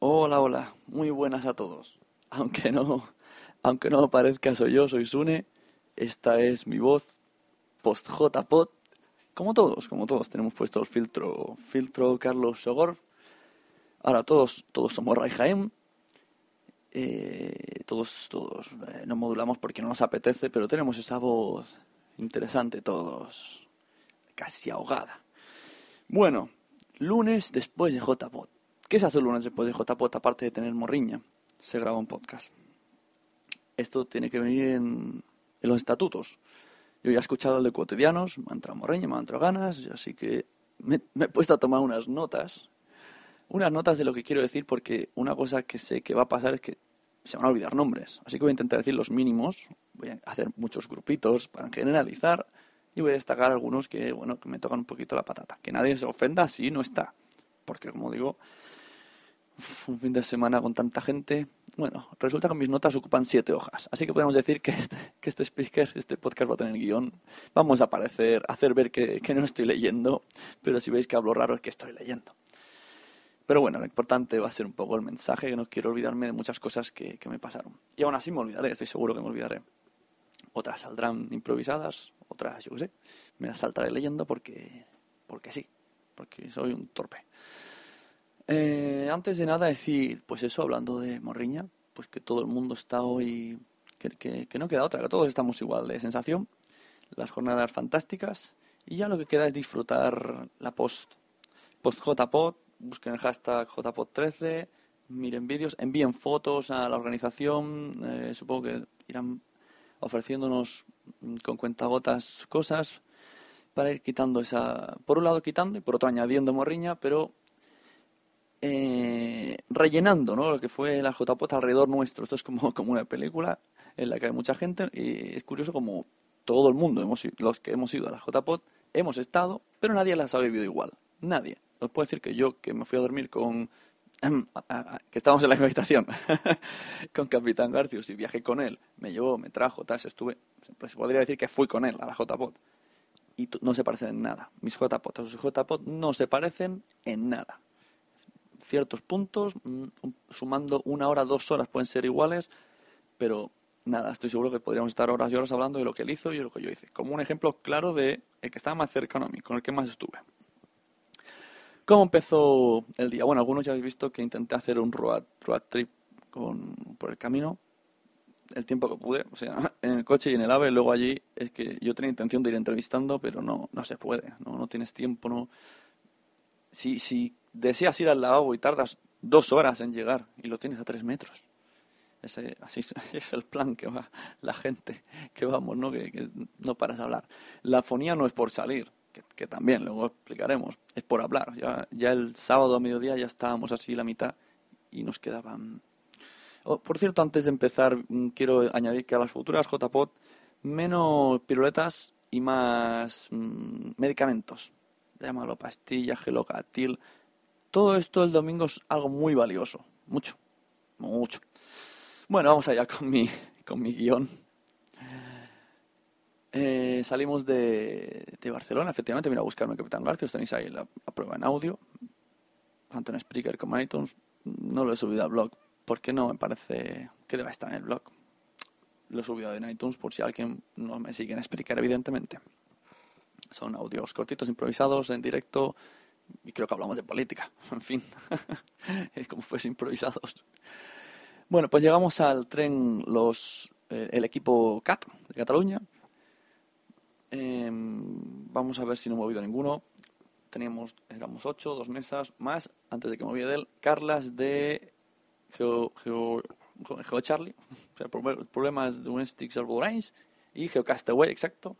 Hola, hola, muy buenas a todos. Aunque no, aunque no parezca, soy yo, soy Sune. Esta es mi voz post JPod. Como todos, como todos, tenemos puesto el filtro, filtro Carlos Sogor. Ahora todos, todos somos Rai Jaén. Eh, todos, todos eh, no modulamos porque no nos apetece, pero tenemos esa voz interesante todos, casi ahogada. Bueno, lunes después de JPod. ¿Qué se hace el lunes después de JPOT aparte de tener morriña? Se graba un podcast. Esto tiene que venir en, los estatutos. Yo ya he escuchado el de cotidianos, me ha entrado morriña, me han entrado ganas, así que me, he puesto a tomar unas notas. Unas notas de lo que quiero decir porque una cosa que sé que va a pasar es que se van a olvidar nombres. Así que voy a intentar decir los mínimos, voy a hacer muchos grupitos para generalizar y voy a destacar algunos que, bueno, que me tocan un poquito la patata. Que nadie se ofenda si no está. Porque, como digo, un fin de semana con tanta gente. Bueno, resulta que mis notas ocupan siete hojas, así que podemos decir que este, que este speaker, este podcast va a tener guion. Vamos a aparecer, hacer ver que, que no estoy leyendo, pero si veis que hablo raro es que estoy leyendo. Pero bueno, lo importante va a ser un poco el mensaje, que no quiero olvidarme de muchas cosas que, me pasaron. Y aún así me olvidaré, estoy seguro que me olvidaré. Otras saldrán improvisadas, otras, yo qué sé, me las saltaré leyendo porque, porque sí, porque soy un torpe. Eh, antes de nada decir, pues eso, hablando de Morriña, pues que todo el mundo está hoy, que, que, no queda otra, que todos estamos igual de sensación, las jornadas fantásticas, y ya lo que queda es disfrutar la post, post JPod, busquen el hashtag JPod13, miren vídeos, envíen fotos a la organización, eh, supongo que irán ofreciéndonos mm, con cuentagotas cosas para ir quitando esa, por un lado quitando y por otro añadiendo morriña, pero eh, rellenando ¿no? lo que fue la JPOT alrededor nuestro. Esto es como, como una película en la que hay mucha gente y es curioso como todo el mundo, hemos, los que hemos ido a la JPOT, hemos estado, pero nadie las ha vivido igual. Nadie. Os puedo decir que yo, que me fui a dormir con... que estábamos en la habitación con Capitán Garcius y viajé con él, me llevó, me trajo, tal, estuve... Pues podría decir que fui con él a la JPOT. Y no se parecen en nada. Mis JPOT, sus JPOT no se parecen en nada ciertos puntos, mm, sumando una hora, dos horas pueden ser iguales, pero nada, estoy seguro que podríamos estar horas y horas hablando de lo que él hizo y de lo que yo hice. Como un ejemplo claro de el que estaba más cercano a mí, con el que más estuve. ¿Cómo empezó el día? Bueno, algunos ya habéis visto que intenté hacer un road, trip con, por el camino, el tiempo que pude, o sea, en el coche y en el AVE, luego allí es que yo tenía intención de ir entrevistando, pero no, no se puede, no, no tienes tiempo, no... Si, si deseas ir al lavabo y tardas dos horas en llegar y lo tienes a tres metros. Ese, así, es el plan que va la gente, que vamos, ¿no? Que, no paras de hablar. La fonía no es por salir, que, también, luego explicaremos, es por hablar. Ya, ya el sábado a mediodía ya estábamos así la mitad y nos quedaban... Oh, por cierto, antes de empezar, mm, quiero añadir que a las futuras JPOT menos piruletas y más mm, medicamentos. Llámalo pastillas, gelocatil, todo esto el domingo es algo muy valioso. Mucho. Mucho. Bueno, vamos allá con mi, con mi guion. Eh, salimos de, de, Barcelona, efectivamente, mira a buscarme Capitán García, os tenéis ahí la, prueba en audio, tanto en Spreaker como en iTunes. No lo he subido al blog, porque no me parece que deba estar en el blog. Lo he subido en iTunes por si alguien no me sigue en Spreaker, evidentemente. Son audios cortitos, improvisados, en directo, y creo que hablamos de política, en fin, es como fuese improvisados. Bueno, pues llegamos al tren los eh, el equipo CAT de Cataluña. Em, vamos a ver si no he movido ninguno. Teníamos, éramos ocho, dos mesas más, antes de que olvide de él. Carlas de Geo, Geo, Geo Charlie, o sea, problemas Stick Range, y Geocastaway, exacto,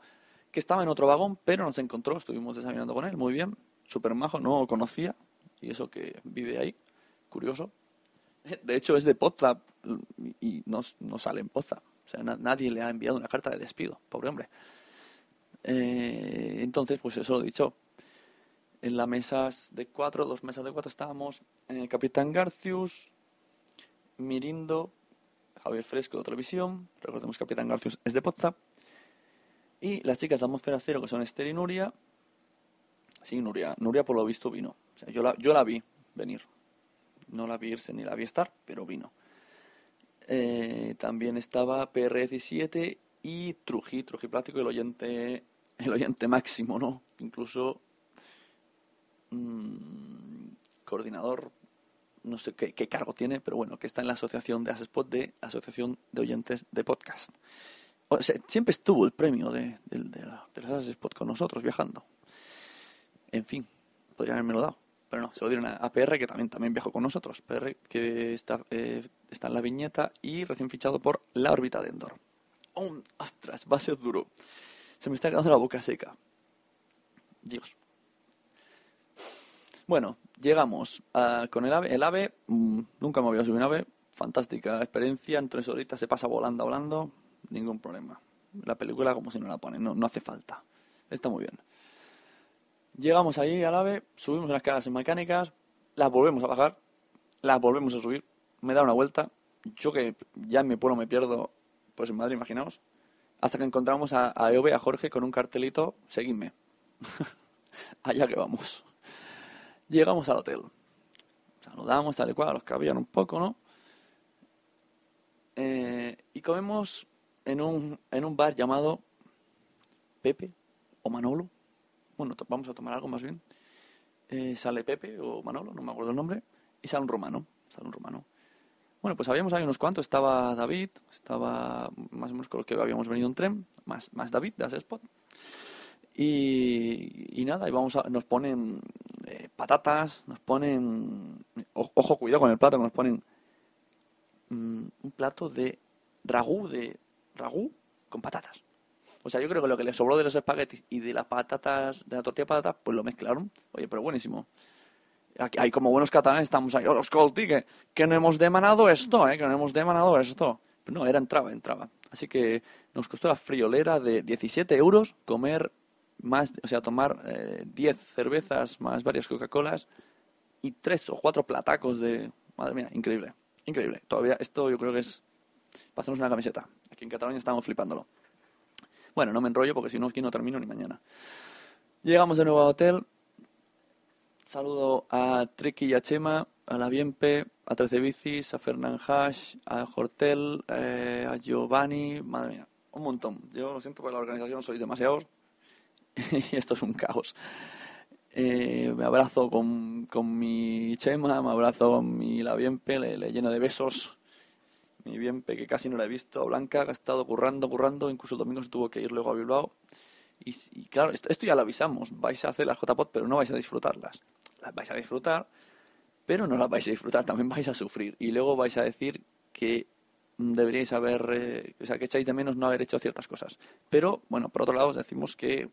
que estaba en otro vagón, pero nos encontró, estuvimos desayunando con él, muy bien, super majo, no lo conocía, y eso que vive ahí, curioso. De hecho, es de Potsdam y no, no sale en Potsdam. O sea, nadie le ha enviado una carta de despido, pobre hombre. Eh, entonces, pues eso lo he dicho. En las mesas de cuatro, dos mesas de cuatro estábamos el Capitán Garcius, Mirindo, Javier Fresco de Televisión, recordemos que Capitán Garcius es de Potsdam, y las chicas de Atmósfera Cero, que son Esther y Nuria. Sí, Nuria. Nuria por lo visto vino. O sea, yo la, yo la vi venir. No la vi irse ni la vi estar, pero vino. Eh, también estaba PR17 y Truji, Truji Plástico, el oyente, el oyente máximo, ¿no? Incluso mmm, coordinador, no sé qué, cargo tiene, pero bueno, que está en la asociación de Asespot de Asociación de Oyentes de Podcast siempre estuvo el premio de, de, de, Spot con nosotros viajando. En fin, podrían haberme lo dado. Pero no, se lo dieron a, PR, que también, también viajó con nosotros. PR, que está, eh, está en la viñeta y recién fichado por la órbita de Endor. ¡Oh, ¡Ostras! Va a ser duro. Se me está quedando la boca seca. Dios. Bueno, llegamos con el AVE. El AVE, mm, nunca me había subido un AVE. Fantástica experiencia. En tres se pasa volando, volando ningún problema. La película como si no la ponen, no, no hace falta. Está muy bien. Llegamos ahí al AVE, subimos unas escaleras mecánicas, las volvemos a bajar, las volvemos a subir, me da una vuelta. Yo que ya en mi pueblo me pierdo, pues en Madrid, imaginaos. Hasta que encontramos a, a Eove, a Jorge, con un cartelito, seguidme. Allá que vamos. Llegamos al hotel. Saludamos tal y cual, los que habían un poco, ¿no? Eh, y comemos en un, en un bar llamado Pepe o Manolo. Bueno, vamos a tomar algo más bien. Eh, sale Pepe o Manolo, no me acuerdo el nombre, y sale un romano. Sale un romano. Bueno, pues habíamos ahí unos cuantos. Estaba David, estaba más o menos con lo que habíamos venido en tren, más, más David de Spot. Y, y, nada, y vamos a, nos ponen eh, patatas, nos ponen, ojo, cuidado con el plato, nos ponen mm, un plato de ragú de, ragú con patatas. O sea, yo creo que lo que le sobró de los espaguetis y de las patatas, de la tortilla de patatas, pues lo mezclaron. Oye, pero buenísimo. Aquí, hay como buenos catalanes estamos ahí, oh, Colti, que, que no hemos demanado esto, ¿eh? que no hemos demanado esto. No, era entraba, entraba. Así que nos costó la friolera de 17 euros comer más, o sea, tomar 10 eh, cervezas más varias Coca-Colas y tres o cuatro platacos de... Madre mía, increíble, increíble. Todavía esto yo creo que es... Hacernos una camiseta. Aquí en Cataluña estamos flipándolo. Bueno, no me enrollo porque si no, aquí no termino ni mañana. Llegamos de nuevo al hotel. Saludo a Tricky y a Chema, a la Bienpe, a Trece Bicis, a Fernán Hash, a Hortel, eh, a Giovanni. Madre mía, un montón. Yo lo siento por la organización, soy demasiados. y esto es un caos. Eh, me abrazo con, con, mi Chema, me abrazo con mi La Bienpe, le lleno de besos mi bien que casi no la he visto, Blanca ha estado currando, currando, incluso el domingo se tuvo que ir luego a Bilbao. Y, claro, esto, ya lo avisamos, vais a hacer las JPOT, pero no vais a disfrutarlas. Las vais a disfrutar, pero no las vais a disfrutar, también vais a sufrir. Y luego vais a decir que deberíais haber, eh, o sea, que echáis de menos no haber hecho ciertas cosas. Pero, bueno, por otro lado os decimos que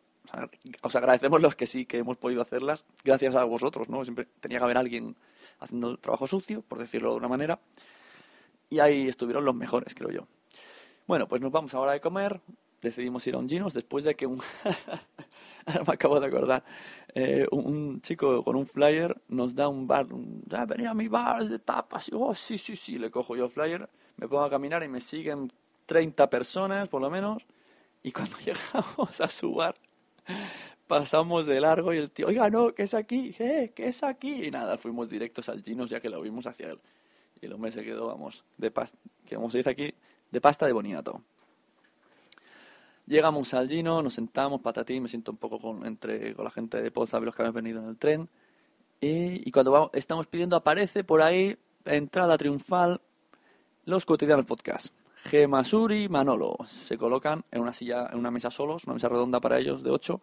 os agradecemos los que sí que hemos podido hacerlas, gracias a vosotros, ¿no? Siempre tenía que haber alguien haciendo el trabajo sucio, por decirlo de una manera, y ahí estuvieron los mejores, creo yo. Bueno, pues nos vamos ahora a comer. Decidimos ir a un Ginos después de que un... me acabo de acordar. Eh, un, chico con un flyer nos da un bar. Un, ah, venía a mi bar de tapas. Y, oh, sí, sí, sí. Le cojo yo el flyer, me pongo a caminar y me siguen 30 personas, por lo menos. Y cuando llegamos a su bar, pasamos de largo y el tío, oiga, no, que es aquí, eh, que es aquí. Y nada, fuimos directos al Ginos ya que lo vimos hacia él. Y el hombre se quedó, vamos, de pasta, que como se dice aquí, de pasta de boniato. Llegamos al Gino, nos sentamos, patatín, me siento un poco con, entre, con la gente de Poza, los que habían venido en el tren. Y, cuando vamos, estamos pidiendo, aparece por ahí, entrada triunfal, los cotidianos podcast. Gema Suri y Manolo se colocan en una silla, en una mesa solos, una mesa redonda para ellos de ocho.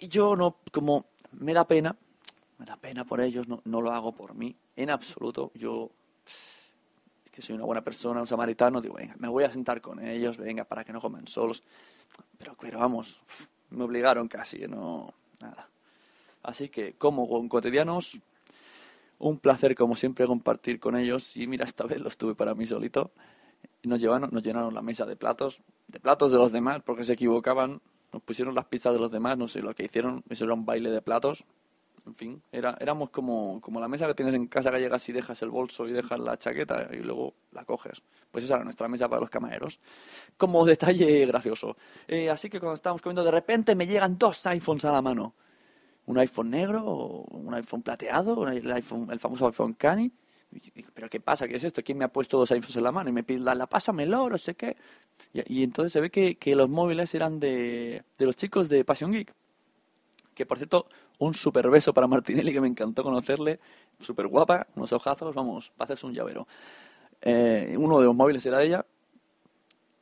Y yo no, como me da pena, me da pena por ellos, no, no lo hago por mí, en absoluto. Yo que soy una buena persona, un samaritano, digo, venga, me voy a sentar con ellos, venga, para que no coman solos. Pero, pero vamos, me obligaron casi, no, nada. Así que, como con cotidianos, un placer como siempre compartir con ellos. Y mira, esta vez lo estuve para mí solito. Nos, llevaron, nos llenaron la mesa de platos, de platos de los demás, porque se equivocaban. Nos pusieron las pizzas de los demás, no sé lo que hicieron. Eso era un baile de platos en fin, era, éramos como, como la mesa que tienes en casa que llegas y dejas el bolso y dejas la chaqueta y luego la coges. Pues esa era nuestra mesa para los camareros. Como detalle gracioso. Eh, así que cuando estábamos comiendo, de repente me llegan dos iPhones a la mano. Un iPhone negro, un iPhone plateado, el, iPhone, el famoso iPhone Cani. ¿Pero qué pasa? ¿Qué es esto? ¿Quién me ha puesto dos iPhones en la mano? Y me pide, la, la pásamelo, no sé qué. Y, y, entonces se ve que, que los móviles eran de, de los chicos de Passion Geek que por cierto, un super beso para Martinelli, que me encantó conocerle, súper guapa, unos ojazos, vamos, para hacerse un llavero. Eh, uno de los móviles era de ella,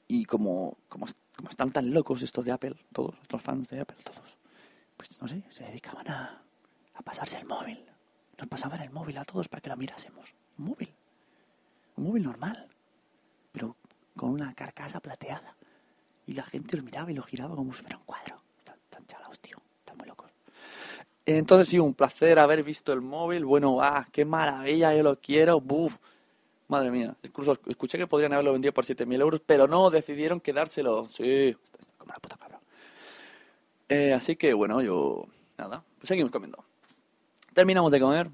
y como, como, como, están tan locos estos de Apple, todos, estos fans de Apple, todos, pues no sé, se dedicaban a, a pasarse el móvil. Nos pasaban el móvil a todos para que la mirásemos. Un móvil. Un móvil normal. Pero con una carcasa plateada. Y la gente lo miraba y lo giraba como si fuera un cuadro. Están chalados, tío. Entonces sí, un placer haber visto el móvil. Bueno, ah, qué maravilla, yo lo quiero. Buf, madre mía. Incluso escuché que podrían haberlo vendido por 7.000 euros, pero no, decidieron quedárselo. Sí, como la puta cabra. Eh, así que bueno, yo... Nada, pues seguimos comiendo. Terminamos de comer.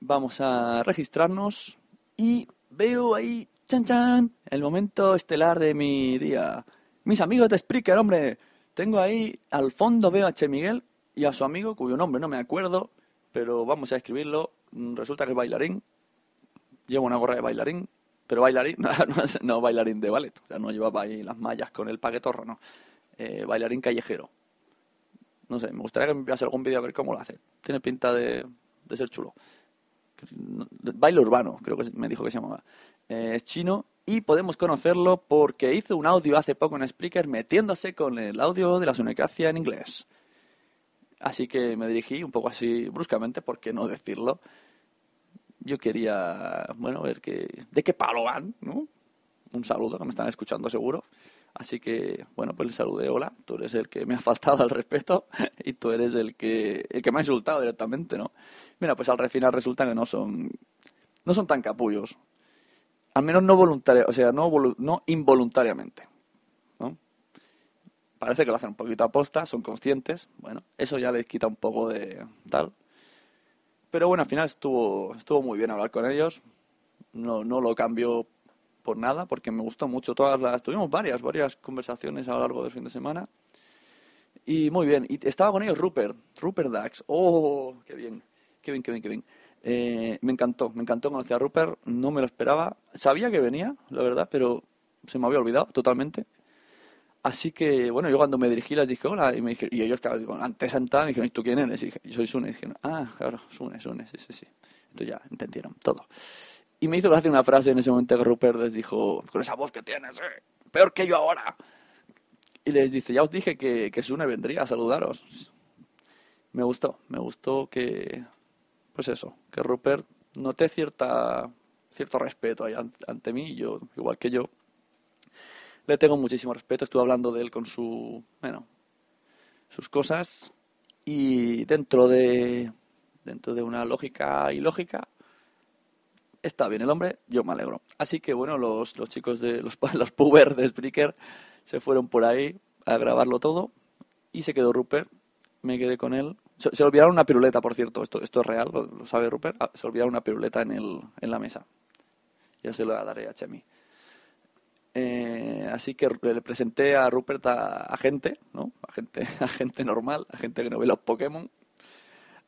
Vamos a registrarnos. Y veo ahí, chan chan, el momento estelar de mi día. Mis amigos de Spreaker, hombre. Tengo ahí, al fondo veo a Che Miguel, y a su amigo, cuyo nombre no me acuerdo, pero vamos a escribirlo. Mm, resulta que es bailarín, lleva una gorra de bailarín, pero bailarín, no, bailarín de ballet, o sea, no llevaba ahí las mallas con el paquetorro, no. Eh, bailarín callejero. No sé, me gustaría que me enviase algún vídeo a ver cómo lo hace. Tiene pinta de, de ser chulo. Baile urbano, creo que me dijo que se llamaba. Eh, es chino y podemos conocerlo porque hizo un audio hace poco en Spreaker metiéndose con el audio de la sonecracia en inglés. Así que me dirigí un poco así bruscamente, ¿por qué no decirlo? Yo quería, bueno, ver que, de qué palo van, ¿no? Un saludo, que me están escuchando seguro. Así que, bueno, pues le saludé, hola, tú eres el que me ha faltado al respeto y tú eres el que, el que me ha insultado directamente, ¿no? Mira, pues al final resulta que no son, no son tan capullos. Al menos no voluntariamente, o sea, no, no involuntariamente parece que lo hacen un poquito a posta, son conscientes, bueno, eso ya les quita un poco de tal. Pero bueno, al final estuvo, estuvo muy bien hablar con ellos, no, no lo cambio por nada, porque me gustó mucho todas las, tuvimos varias, varias conversaciones a lo largo del fin de semana. Y muy bien, y estaba con ellos Rupert, Rupert Dax, oh, qué bien, qué bien, qué bien, qué bien. Eh, me encantó, me encantó conocer a Rupert, no me lo esperaba, sabía que venía, la verdad, pero se me había olvidado totalmente. Así que, bueno, yo cuando me dirigí les dije hola, y, me dije, y ellos, claro, antes sentaban, me dijeron, ¿y tú quién eres? Y dije, yo soy Sune. Y dijeron, ah, claro, Sune, Sune, sí, sí, sí. Entonces ya entendieron todo. Y me hizo gracia una frase en ese momento que Rupert les dijo, con esa voz que tienes, eh, peor que yo ahora. Y les dice, ya os dije que, que Sune vendría a saludaros. Me gustó, me gustó que, pues eso, que Rupert noté cierta, cierto respeto ahí ante mí, yo, igual que yo, le tengo muchísimo respeto. Estuve hablando de él con su, bueno, sus cosas y dentro de dentro de una lógica ilógica está bien el hombre, yo me alegro. Así que bueno, los, los chicos de los, los pubers de Spreaker se fueron por ahí a grabarlo todo y se quedó Rupert, me quedé con él. Se, olvidaron una piruleta, por cierto, esto, esto es real, lo, sabe Rupert, ah, se olvidaron una piruleta en, el, en la mesa. Ya se lo daré a Chemi. Eh, así que le presenté a Rupert a, gente, ¿no? A gente, a gente normal, a gente que no ve los Pokémon,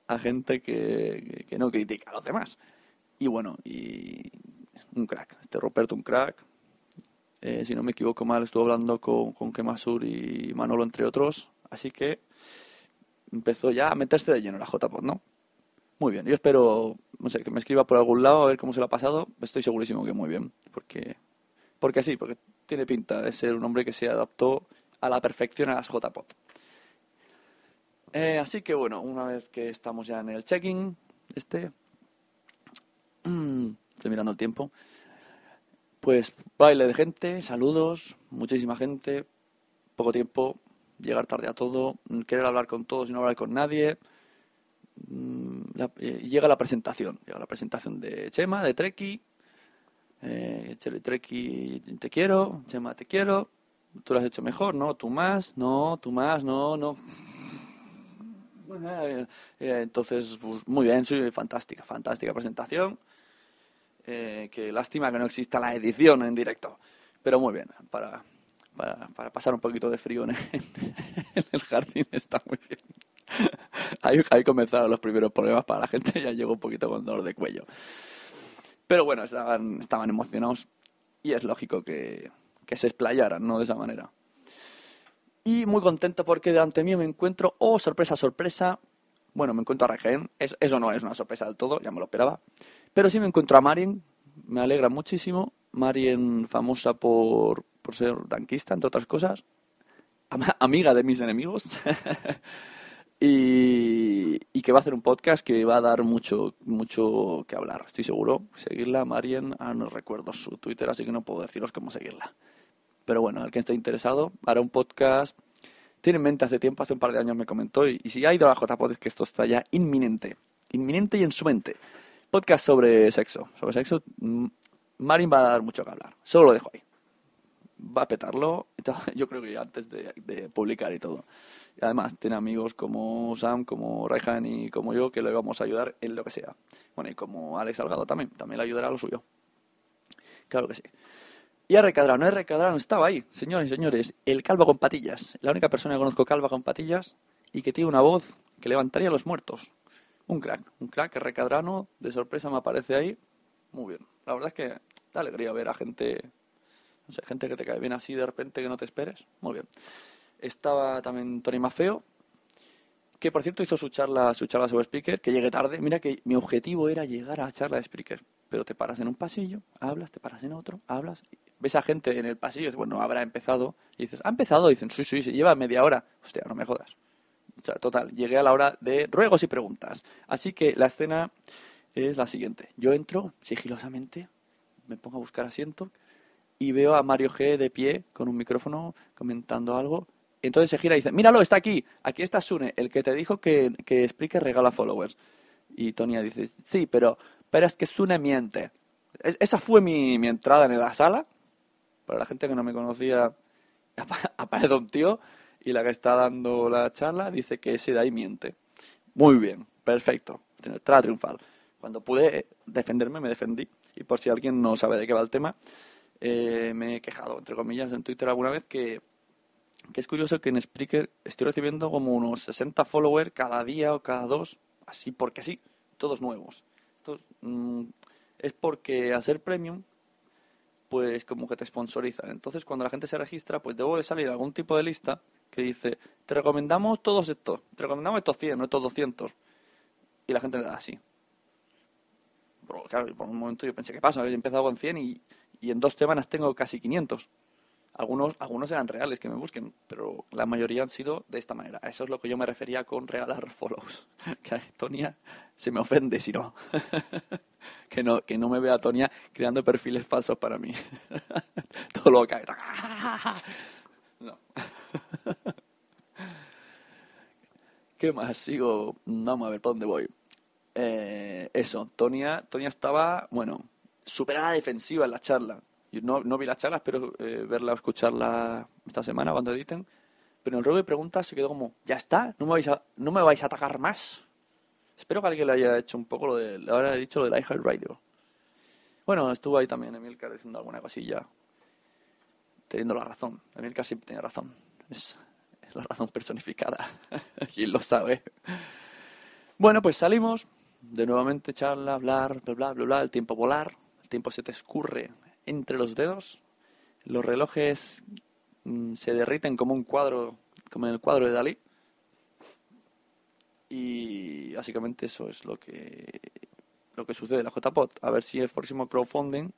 a gente que, que no critica a los demás. Y bueno, y un crack. Este Rupert un crack. Eh, si no me equivoco mal, estuvo hablando con, con Kemasur y Manolo, entre otros. Así que empezó ya a meterse de lleno la JPod, ¿no? Muy bien, yo espero, no sé, que me escriba por algún lado a ver cómo se lo ha pasado. Estoy segurísimo que muy bien, porque, porque sí, porque tiene pinta de ser un hombre que se adaptó a la perfección a las JPod. Eh, así que bueno, una vez que estamos ya en el check-in, este, estoy mirando el tiempo, pues baile de gente, saludos, muchísima gente, poco tiempo, llegar tarde a todo, querer hablar con todos y no hablar con nadie. Mm, eh, llega la presentación, llega la presentación de Chema, de Treki. Eh, Treki, te quiero, Chema, te quiero. Tú lo has hecho mejor, ¿no? Tú más, no, tú más, no, no. Eh, eh, entonces, pues, muy bien, soy fantástica, fantástica presentación. qué lástima que no exista la edición en directo. Pero muy bien, para, para, para pasar un poquito de frío en el, jardín está muy bien. Ahí, ahí, comenzaron los primeros problemas para la gente, ya llegó un poquito con dolor de cuello. Pero bueno, estaban, estaban emocionados y es lógico que, que se explayaran, ¿no? De esa manera. Y muy contento porque delante mío me encuentro, oh, sorpresa, sorpresa, bueno, me encuentro a Regen, eso no es una sorpresa del todo, ya me lo esperaba, pero sí me encuentro a Marien, me alegra muchísimo, Marien famosa por, por ser tanquista, entre otras cosas, amiga de mis enemigos, y, que va a hacer un podcast que va a dar mucho, mucho que hablar, estoy seguro. Seguirla, Marien, ah, no recuerdo su Twitter, así que no puedo deciros cómo seguirla. Pero bueno, el que esté interesado, hará un podcast. Tiene en mente hace tiempo, hace un par de años me comentó, y, si ha ido a es que esto está ya inminente, inminente y en su mente. Podcast sobre sexo, sobre sexo. Mm, Marin va a dar mucho que hablar, solo lo dejo ahí va a petarlo, yo creo que antes de, publicar y todo. Además tiene amigos como Sam, como Rehan y como yo que le vamos a ayudar en lo que sea. Bueno, y como Alex Salgado también, también le ayudará a lo suyo. Claro que sí. Y a Recadrano, Recadrano estaba ahí, señores y señores, el calvo con patillas. La única persona que conozco calva con patillas y que tiene una voz que levantaría a los muertos. Un crack, un crack, Recadrano, de sorpresa me aparece ahí. Muy bien. La verdad es que da alegría ver a gente no sé, gente que te cae bien así de repente que no te esperes. Muy bien. Estaba también Tony Mafeo, que por cierto hizo su charla, su charla sobre Spreaker, que llegué tarde. Mira que mi objetivo era llegar a la charla de Spreaker. Pero te paras en un pasillo, hablas, te paras en otro, hablas, ves a gente en el pasillo, dices, bueno, habrá empezado. Y dices, ¿ha empezado? Y dicen, sí, sí, se lleva media hora. Hostia, no me jodas. O sea, total, llegué a la hora de ruegos y preguntas. Así que la escena es la siguiente. Yo entro sigilosamente, me pongo a buscar asiento y veo a Mario G de pie con un micrófono comentando algo. Entonces se gira y dice, míralo, está aquí, aquí está Sune, el que te dijo que, que Spreaker regala followers. Y Tonya dice, sí, pero, pero es que Sune miente. esa fue mi, mi, entrada en la sala. Para la gente que no me conocía, aparece un tío y la que está dando la charla dice que ese de ahí miente. Muy bien, perfecto, entrada triunfal. Cuando pude defenderme, me defendí. Y por si alguien no sabe de qué va el tema, eh, me he quejado, entre comillas, en Twitter alguna vez que, es curioso que en Spreaker estoy recibiendo como unos 60 followers cada día o cada dos, así porque sí, todos nuevos. Esto mm, es porque al ser premium, pues como que te sponsorizan. Entonces cuando la gente se registra, pues debo de salir algún tipo de lista que dice, te recomendamos todos estos, te recomendamos estos 100, no estos 200. Y la gente le da así. claro, por un momento yo pensé, ¿qué pasa? He empezado con 100 y, y en dos semanas tengo casi 500. Algunos, algunos eran reales que me busquen, pero la mayoría han sido de esta manera. Eso es lo que yo me refería con regalar follows. Que a Tonia se me ofende si no. que no. Que no me vea Tonia creando perfiles falsos para mí. Todo lo que no. ¿Qué más? Sigo. Vamos a ver por dónde voy. Eh, eso, Tonia, Tonia estaba, bueno, súper a la defensiva en la charla. No, no vi la charla, espero eh, verla o escucharla esta semana cuando editen. Pero en el ruego de preguntas se quedó como, ya está, no me vais a, no me vais a atacar más. Espero que alguien le haya hecho un poco lo de, le haya dicho lo de Radio. Bueno, estuvo ahí también Emilcar diciendo alguna cosilla, teniendo la razón. Emilcar siempre tiene razón. Es, la razón personificada. Quien lo sabe. Bueno, pues salimos. De nuevamente charla, hablar, bla, bla, bla, bla, el tiempo volar el tiempo se te escurre entre los dedos. Los relojes mm, se derriten como un cuadro, como en el cuadro de Dalí. Y básicamente eso es lo que lo que sucede en la JPOT. A ver si el próximo crowdfunding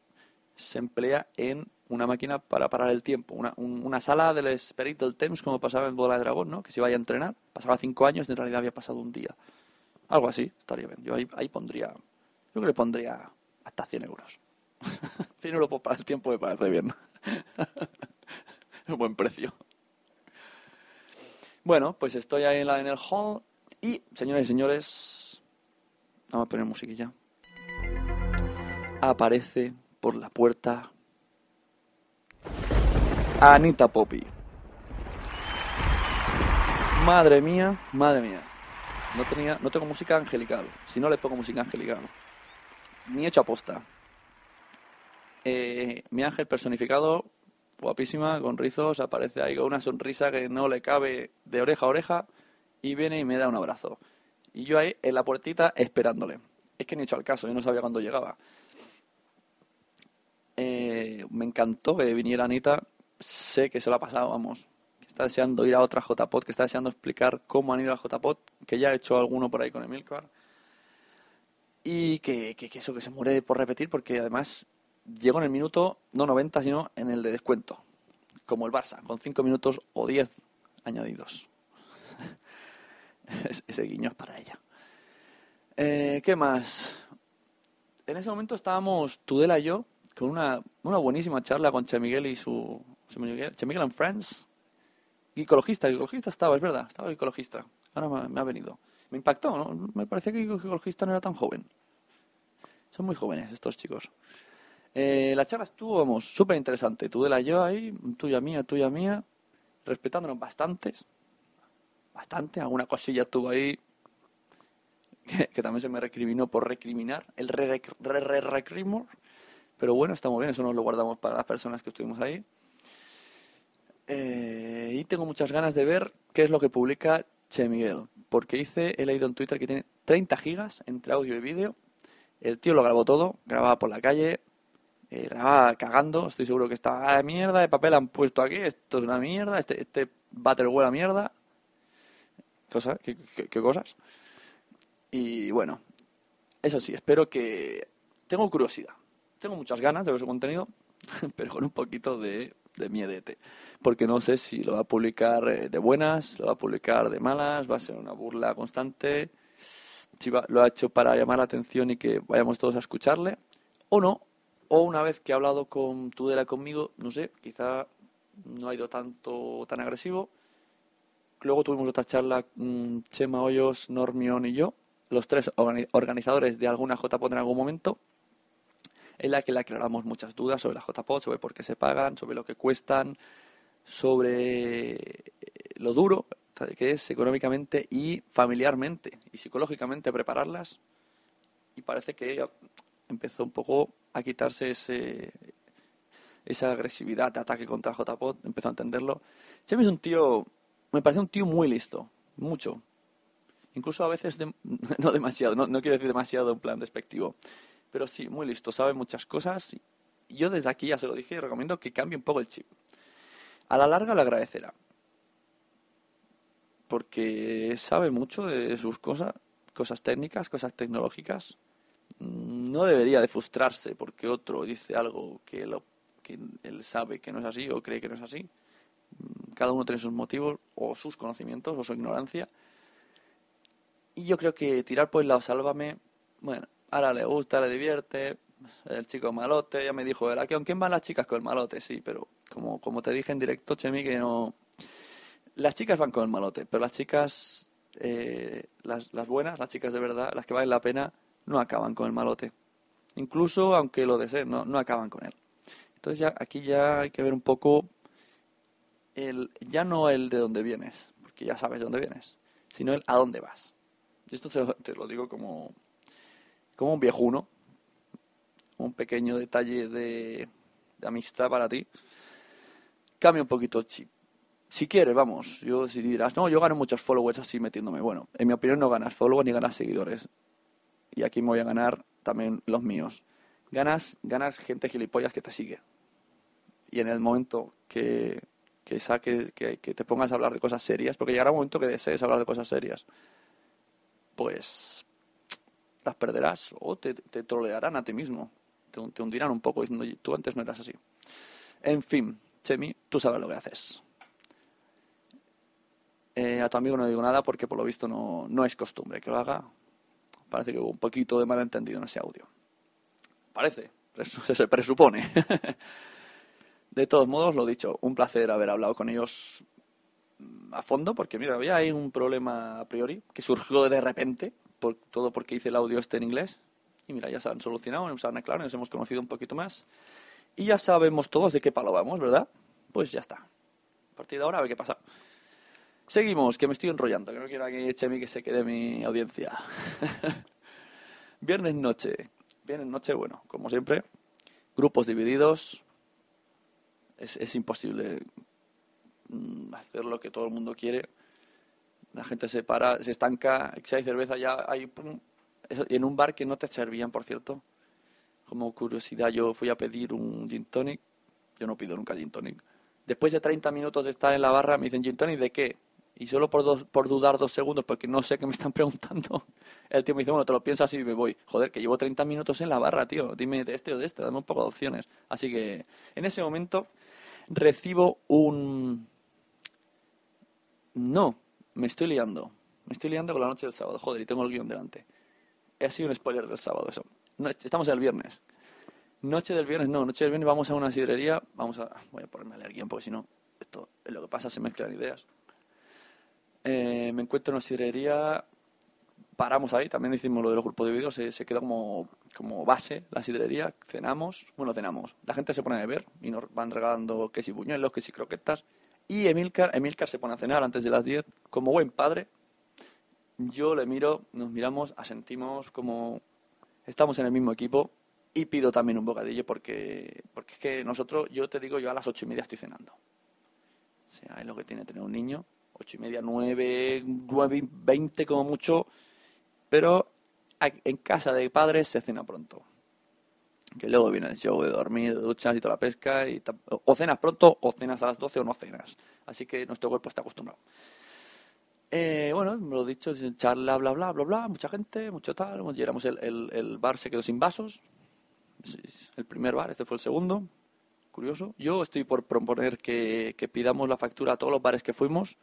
se emplea en una máquina para parar el tiempo. Una, una sala del Spirit del Thames, como pasaba en Bola de Dragón, ¿no? Que se vaya a entrenar. Pasaba cinco años y en realidad había pasado un día. Algo así, estaría bien. Yo ahí, ahí pondría, yo creo que le pondría hasta 100 euros. 100 euros por parar el tiempo me parece bien. un buen precio. Bueno, pues estoy ahí en, la, el hall y, señoras y señores, vamos a poner musiquilla. Aparece por la puerta Anita Poppy. Madre mía, madre mía. No, tenía, no tengo música angelical. Si no le pongo música angelical. Ni hecho aposta. Eh, mi ángel personificado, guapísima, con rizos, aparece ahí con una sonrisa que no le cabe de oreja a oreja y viene y me da un abrazo. Y yo ahí en la puertita esperándole. Es que ni he hecho al caso, yo no sabía cuándo llegaba. Eh, me encantó que viniera Anita. Sé que se lo ha pasado, vamos. Que está deseando ir a otra JPod, que está deseando explicar cómo han ido a JPod, que ya ha hecho alguno por ahí con Emilcar. Y que, que, que, eso, que se muere por repetir, porque además llegó en el minuto, no 90, sino en el de descuento. Como el Barça, con 5 minutos o 10 añadidos. Ese guiño es para ella. Eh, ¿Qué más? En ese momento estábamos Tudela y yo con una, una buenísima charla con Che Miguel y su, Che Miguel and Friends. Ecologista, ecologista estaba, es verdad, estaba ecologista. Ahora me, ha venido. Me impactó, ¿no? Me parecía que ecologista no era tan joven. Son muy jóvenes estos chicos. Eh, la charla estuvo, vamos, súper interesante. Tú de la yo ahí, tuya mía, tuya mía, respetándonos bastantes. Bastante, alguna cosilla estuvo ahí que, también se me recriminó por recriminar. El re, re, re, pero bueno, está muy bien, eso nos lo guardamos para las personas que estuvimos ahí. Eh, y tengo muchas ganas de ver qué es lo que publica Che Miguel, porque hice, he leído en Twitter que tiene 30 gigas entre audio y vídeo. El tío lo grabó todo, grababa por la calle, eh, cagando, estoy seguro que esta mierda de papel han puesto aquí, esto es una mierda, este, este váter huele a mierda. Cosa, ¿qué, qué cosas? Y bueno, eso sí, espero que... Tengo curiosidad, tengo muchas ganas de ver su contenido, pero con un poquito de, de miedete. Porque no sé si lo va a publicar eh, de buenas, lo va a publicar de malas, va a ser una burla constante, si lo ha hecho para llamar la atención y que vayamos todos a escucharle, o no, o una vez que ha hablado con Tudela conmigo, no sé, quizá no ha ido tanto tan agresivo. Luego tuvimos otra charla, mm, Chema Hoyos, Normión y yo, los tres organizadores de alguna JPOT en algún momento en la que le aclaramos muchas dudas sobre la JPOT, sobre por qué se pagan, sobre lo que cuestan, sobre lo duro que es económicamente y familiarmente y psicológicamente prepararlas. Y parece que empezó un poco a quitarse ese, esa agresividad de ataque contra JPOT, empezó a entenderlo. Chemi es un tío, me parece un tío muy listo, mucho. Incluso a veces, no demasiado, no, no quiero decir demasiado en plan despectivo, pero sí, muy listo, sabe muchas cosas. Y yo desde aquí ya se lo dije y recomiendo que cambie un poco el chip. A la larga le agradecerá. Porque sabe mucho de sus cosas, cosas técnicas, cosas tecnológicas. No debería de frustrarse porque otro dice algo que, él sabe que no es así o cree que no es así. Cada uno tiene sus motivos o sus conocimientos o su ignorancia. Y yo creo que tirar por el lado sálvame, bueno, ahora le gusta, le divierte, el chico malote, ya me dijo él, ¿con quién van las chicas con el malote? Sí, pero como, como te dije en directo, Chemi, que no... Las chicas van con el malote, pero las chicas, eh, las, las buenas, las chicas de verdad, las que valen la pena, no acaban con el malote. Incluso aunque lo deseen, no, no acaban con él. Entonces ya aquí ya hay que ver un poco el, ya no el de dónde vienes, porque ya sabes de dónde vienes, sino el a dónde vas. Y esto te lo digo como como un viejuno, un pequeño detalle de, amistad para ti, cambia un poquito. Si quieres, vamos, yo si dirás, no, yo gano muchos followers así metiéndome. Bueno, en mi opinión no ganas followers ni ganas seguidores. Y aquí me voy a ganar también los míos. Ganas, ganas gente gilipollas que te sigue. y en el momento que, que saques, que, que te pongas a hablar de cosas serias, porque llegará un momento que desees hablar de cosas serias, pues las perderás o te, te trolearán a ti mismo, te, te hundirán un poco diciendo, tú antes no eras así. En fin, Chemi, tú sabes lo que haces. Eh, a tu amigo no digo nada porque por lo visto no, no es costumbre que lo haga. Parece que hubo un poquito de malentendido en ese audio. Parece, se presupone. de todos modos, lo dicho, un placer haber hablado con ellos mm, a fondo, porque mira, había un problema a priori que surgió de repente, todo porque hice el audio este en inglés. Y mira, ya se han solucionado, nos han aclarado, nos hemos conocido un poquito más. Y ya sabemos todos de qué palo vamos, ¿verdad? Pues ya está. A partir de ahora a ver qué pasa. Seguimos, que me estoy enrollando, que no quiero que eche mí que se quede mi audiencia. Viernes noche. Viernes noche, bueno, como siempre, grupos divididos. Es, imposible mm, hacer lo que todo el mundo quiere. La gente se para, se estanca, si hay cerveza ya hay... en un bar que no te servían, por cierto. Como curiosidad, yo fui a pedir un gin tonic. Yo no pido nunca gin tonic. Después de 30 minutos de estar en la barra, me dicen gin tonic de qué. Y solo por, dos, por dudar dos segundos, porque no sé qué me están preguntando, el tío me dice, bueno, te lo piensas y me voy. Joder, que llevo 30 minutos en la barra, tío. Dime de este o de este, dame un poco de opciones. Así que en ese momento recibo un... No, me estoy liando. Me estoy liando con la noche del sábado. Joder, y tengo el guion delante. Ha sido un spoiler del sábado eso. Estamos el viernes. Noche del viernes, no, noche del viernes vamos a una sidrería. Vamos a. Voy a ponerme a leer guion porque si no, esto es lo que pasa, se mezclan ideas. Eh, me encuentro en una sidrería. Paramos ahí, también hicimos lo de los grupos de vídeos, se, se quedó como, como base la sidrería, cenamos, bueno, cenamos. La gente se pone a beber y nos van regalando que si buñuelos, que si croquetas. Y Emilcar, Emilcar se pone a cenar antes de las 10, como buen padre. Yo le miro, nos miramos, asentimos como estamos en el mismo equipo y pido también un bocadillo porque, porque es que nosotros, yo te digo, yo a las ocho y media estoy cenando. O sea, es lo que tiene tener un niño. Ocho y media, nueve, nueve y veinte como mucho. Pero en casa de padres se cena pronto. Que luego viene el show de dormir, de duchas y toda la pesca. Y o cenas pronto, o cenas a las doce o no cenas. Así que nuestro cuerpo está acostumbrado. Eh, bueno, lo dicho, charla, bla, bla, bla, bla, mucha gente, mucho tal. Llegamos el, el, bar se quedó sin vasos. El primer bar, este fue el segundo. Curioso. Yo estoy por proponer que, que pidamos la factura a todos los bares que fuimos,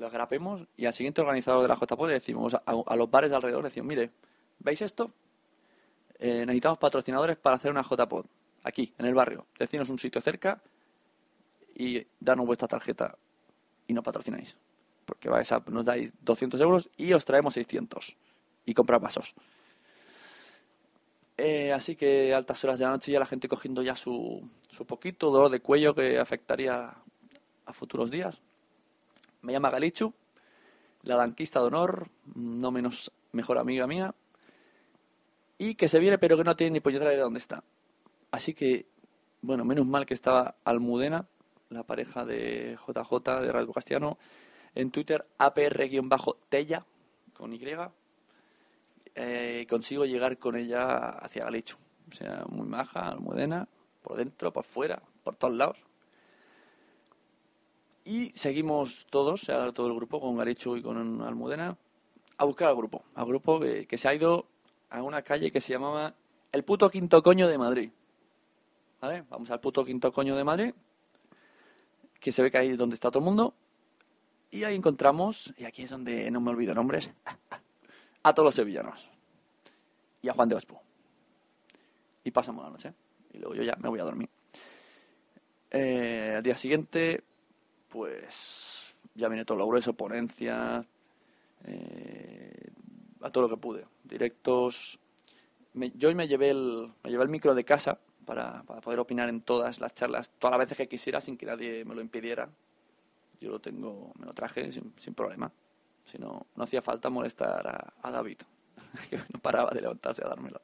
los grapemos y al siguiente organizador de la JPO le decimos a, los bares de alrededor, le decimos, mire, ¿veis esto? Eh, necesitamos patrocinadores para hacer una JPod aquí, en el barrio. Decinos un sitio cerca y danos vuestra tarjeta y no patrocináis. Porque vais a, nos dais 200 euros y os traemos 600 y comprar vasos. Eh, así que a altas horas de la noche ya la gente cogiendo ya su, su poquito dolor de cuello que afectaría a futuros días. Me llama Galichu, la danquista de honor, no menos mejor amiga mía, y que se viene pero que no tiene ni puñetera idea de dónde está. Así que, bueno, menos mal que estaba Almudena, la pareja de JJ de Radio Castellano, en Twitter apr-tella con Y. Eh, consigo llegar con ella hacia Galichu. O sea, muy maja, Almudena, por dentro, por fuera, por todos lados. Y seguimos todos, todo el grupo, con Galichu y con Almudena, a buscar al grupo. Al grupo que, que se ha ido a una calle que se llamaba El puto quinto coño de Madrid. ¿Vale? Vamos al puto quinto coño de Madrid, que se ve que ahí es donde está todo el mundo. Y ahí encontramos, y aquí es donde no me olvido nombres, a todos los sevillanos. Y a Juan de Ospo. Y pasamos la noche. Y luego yo ya me voy a dormir. Eh, al día siguiente, pues ya viene todo lo grueso, ponencias, eh, a todo lo que pude. Directos. Me- yo me llevé, el, me llevé el micro de casa para, poder opinar en todas las charlas, todas las veces que quisiera, sin que nadie me lo impidiera. Yo lo tengo, me lo traje sin, sin problema. Si no, no hacía falta molestar a, a David, que no paraba de levantarse a dármelo.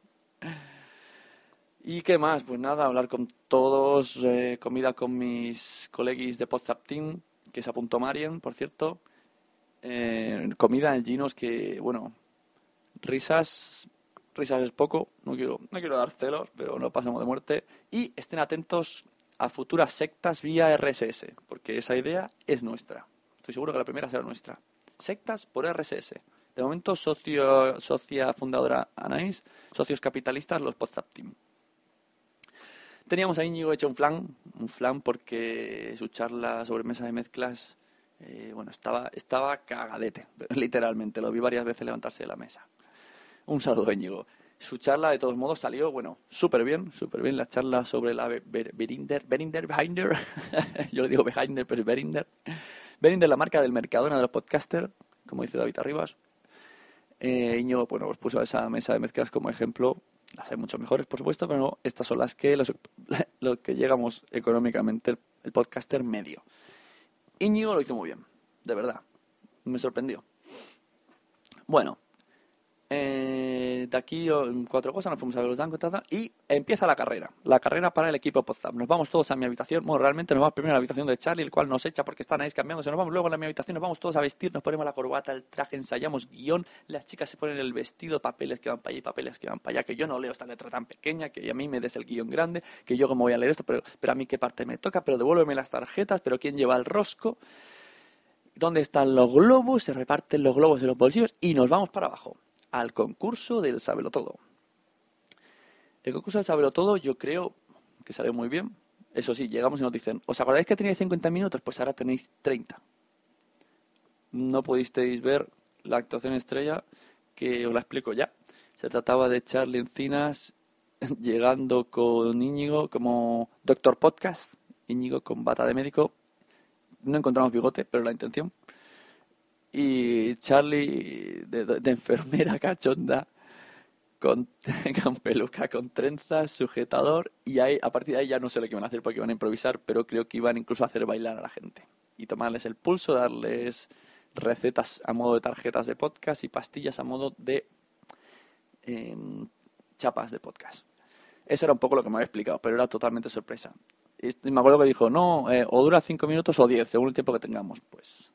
¿Y qué más? Pues nada, hablar con todos, eh, comida con mis colegis de WhatsApp Team, que se apuntó Marian, por cierto. Eh, comida en Ginos que, bueno, risas, risas es poco, no quiero, no quiero dar celos, pero no pasamos de muerte. Y estén atentos a futuras sectas vía RSS, porque esa idea es nuestra. Estoy seguro que la primera será nuestra. Sectas por RSS. De momento, socio, socia fundadora Anaís, socios capitalistas, los WhatsApp Team. Teníamos a Íñigo hecho un flan, un flan porque su charla sobre mesa de mezclas, eh, bueno, estaba, estaba cagadete, literalmente, lo vi varias veces levantarse de la mesa. Un saludo, Íñigo. Su charla, de todos modos, salió, bueno, súper bien, súper bien. La charla sobre la Berinder, Berinder, Behinder, yo le digo Behinder, pero es Berinder. Berinder, la marca del Mercadona de los podcasters, como dice David Arribas. Eh, Íñigo, bueno, pues puso esa mesa de mezclas como ejemplo las hay mucho mejores, por supuesto, pero estas son las que los, lo que llegamos económicamente el, podcaster medio. Íñigo lo hizo muy bien, de verdad. Me sorprendió. Bueno, eh, de aquí cuatro cosas nos fuimos a ver los dancos y empieza la carrera. La carrera para el equipo Podzap. Nos vamos todos a mi habitación. Bueno, realmente nos vamos primero a la habitación de Charlie, el cual nos echa porque están ahí cambiándose. Nos vamos luego a la mi habitación, nos vamos todos a vestir, nos ponemos la corbata, el traje, ensayamos guion. Las chicas se ponen el vestido, papeles que van para allá y papeles que van para allá. Que yo no leo esta letra tan pequeña, que a mí me des el guion grande, que yo como voy a leer esto, pero, pero a mí qué parte me toca, pero devuélveme las tarjetas, pero quién lleva el rosco. ¿Dónde están los globos? Se reparten los globos en los bolsillos y nos vamos para abajo al concurso del Sábelo Todo. El concurso del Sábelo Todo yo creo que salió muy bien. Eso sí, llegamos y nos dicen, ¿os acordáis que teníais 50 minutos? Pues ahora tenéis 30. No pudisteis ver la actuación estrella, que os la explico ya. Se trataba de Charlie Encinas llegando con Íñigo como Doctor Podcast, Íñigo con bata de médico. No encontramos bigote, pero la intención y Charlie de, enfermera cachonda con, con, peluca, con trenzas, sujetador y ahí, a partir de ahí ya no sé lo que iban a hacer porque iban a improvisar, pero creo que iban incluso a hacer bailar a la gente y tomarles el pulso, darles recetas a modo de tarjetas de podcast y pastillas a modo de em, chapas de podcast. Eso era un poco lo que me había explicado, pero era totalmente sorpresa. Y me acuerdo que dijo, no, eh, o dura cinco minutos o diez, según el tiempo que tengamos. Pues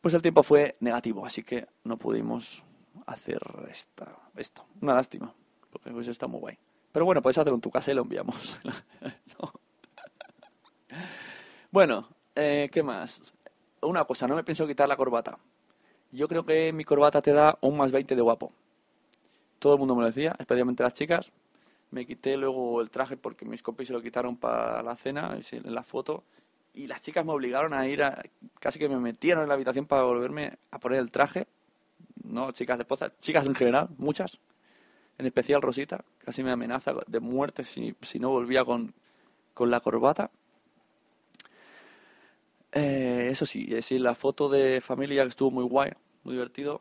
pues el tiempo fue negativo, así que no pudimos hacer esta, esto. Una lástima, porque pues está muy guay. Pero bueno, puedes hacerlo en tu casa y lo enviamos. Bueno, eh, ¿qué más? Una cosa, no me pienso quitar la corbata. Yo creo que mi corbata te da un más 20 de guapo. Todo el mundo me lo decía, especialmente las chicas. Me quité luego el traje porque mis compis se lo quitaron para la cena, en la foto y las chicas me obligaron a ir a, casi que me metieron en la habitación para volverme a poner el traje. No, chicas de poza, chicas en general, muchas. En especial Rosita, casi me amenaza de muerte si, si no volvía con, con la corbata. Eh, eso sí, es la foto de familia que estuvo muy guay, muy divertido.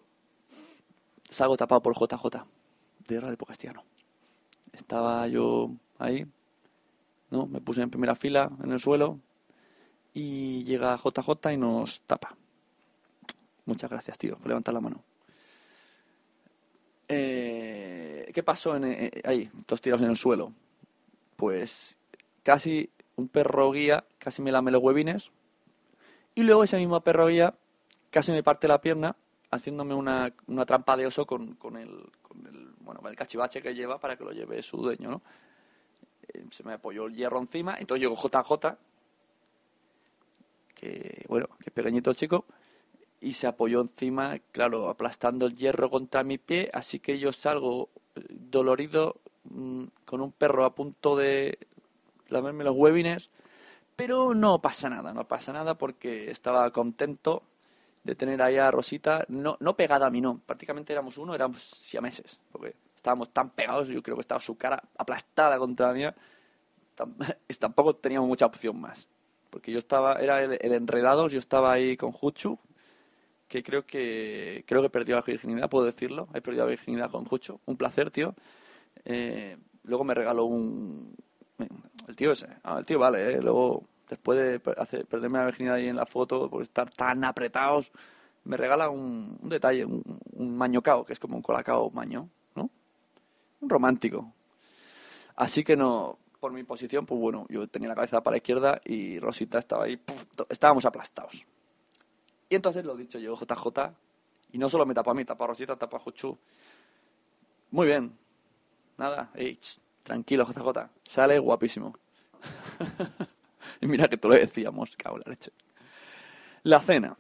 Salgo tapado por JJ, de Radio. Estaba yo ahí, ¿no? Me puse en primera fila en el suelo, y llega JJ y nos tapa. Muchas gracias, tío, por levantar la mano. Eh, ¿Qué pasó en, eh, ahí, todos tirados en el suelo? Pues casi un perro guía casi me lame los huevines y luego ese mismo perro guía casi me parte la pierna haciéndome una, una trampa de oso con, con, el, con, el, bueno, el cachivache que lleva para que lo lleve su dueño, ¿no? Eh, se me apoyó el hierro encima, entonces llegó JJ que, bueno, que pequeñito el chico, y se apoyó encima, claro, aplastando el hierro contra mi pie, así que yo salgo eh, dolorido mm, con un perro a punto de lamerme los huevines, pero no pasa nada, no pasa nada porque estaba contento de tener ahí a Rosita, no, no pegada a mí, no, prácticamente éramos uno, éramos siameses, porque estábamos tan pegados, yo creo que estaba su cara aplastada contra la mía, tampoco teníamos mucha opción más porque yo estaba, era el, Enredados, yo estaba ahí con Juchu, que creo que creo que perdió la virginidad, puedo decirlo, he perdido la virginidad con Juchu, un placer, tío. Eh, luego me regaló un... El tío ese, ah, el tío vale, ¿eh? luego después de perderme la virginidad ahí en la foto, por estar tan apretados, me regala un, detalle, un, un mañocao, que es como un colacao maño, ¿no? Un romántico. Así que no, por mi posición, pues bueno, yo tenía la cabeza para la izquierda y Rosita estaba ahí, estábamos aplastados. Y entonces lo dicho, llegó JJ y no solo me tapó a mí, tapó a Rosita, tapó a Juchu. Muy bien, nada, tranquilo JJ, sale guapísimo. y mira que te lo decíamos, cago en la leche. La cena.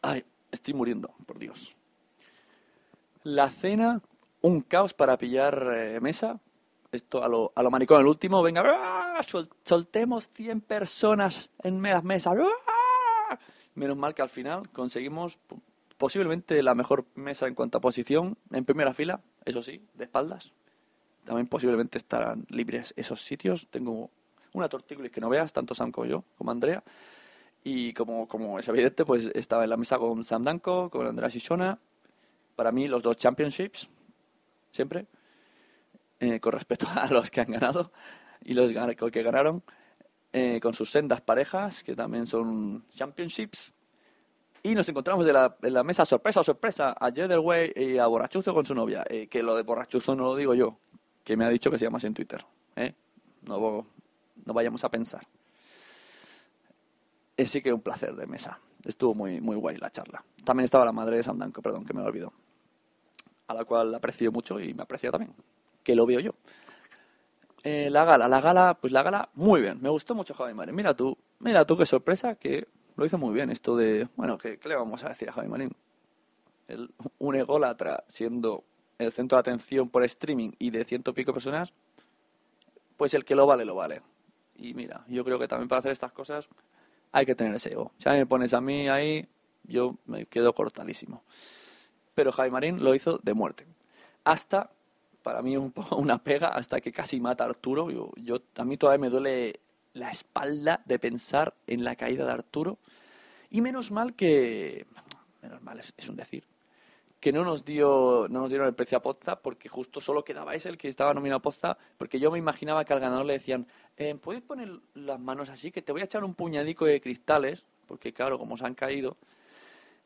Ay, estoy muriendo, por Dios. La cena, un caos para pillar eh, mesa. Esto a lo, a lo maricón, el último, venga, ¡ah! Sol- soltemos 100 personas en las mesas. ¡ah! Menos mal que al final conseguimos posiblemente la mejor mesa en cuanto a posición, en primera fila, eso sí, de espaldas. También posiblemente estarán libres esos sitios. Tengo una tortícolis que no veas, tanto Sam como yo, como Andrea. Y como, como es evidente, pues estaba en la mesa con Sam Danko, con Andrea Shishona. Para mí, los dos championships, siempre, eh, con respecto a los que han ganado y los que ganaron, eh, con sus sendas parejas, que también son championships. Y nos encontramos en la, en la mesa, sorpresa, sorpresa, a Way y a Borrachuzo con su novia. Eh, que lo de Borrachuzo no lo digo yo, que me ha dicho que se llama así en Twitter. No, no vayamos a pensar. Sí que un placer de mesa. Estuvo muy, muy guay la charla. También estaba la madre de Sam Danko, perdón, que me lo olvidó. A la cual aprecio mucho y me aprecia también. Que lo veo yo. Eh, la gala, la gala, pues la gala, muy bien. Me gustó mucho Javi Marín. Mira tú, mira tú qué sorpresa que lo hizo muy bien. Esto de, bueno, ¿qué, le vamos a decir a Javi Marín? El, un ególatra siendo el centro de atención por streaming y de ciento pico personas, pues el que lo vale, lo vale. Y mira, yo creo que también para hacer estas cosas hay que tener ese ego. Si me pones a mí ahí, yo me quedo cortadísimo. Pero Javi Marín lo hizo de muerte. Hasta, para mí un poco una pega, hasta que casi mata a Arturo. Yo, yo, a mí todavía me duele la espalda de pensar en la caída de Arturo. Y menos mal que, menos mal es, un decir, que no nos dio no nos dieron el precio a Pozza porque justo solo quedaba ese el que estaba nominado a Pozza porque yo me imaginaba que al ganador le decían eh, ¿puedes poner las manos así? que te voy a echar un puñadico de cristales porque claro, como se han caído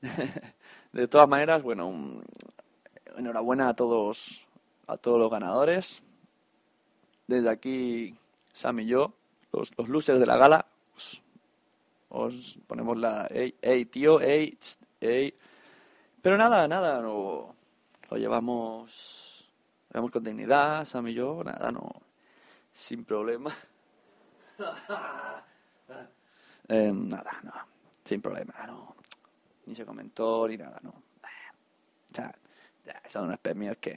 de todas maneras, bueno enhorabuena a todos a todos los ganadores desde aquí Sam y yo los, los losers de la gala os, os ponemos la ey, ey tío, ey, tss, ey pero nada, nada, no, lo llevamos, lo llevamos con dignidad, Sam y yo, nada, no, sin problema. Eh, nada, no, sin problema, no, ni se comentó ni nada, no. O sea, son unos premios que...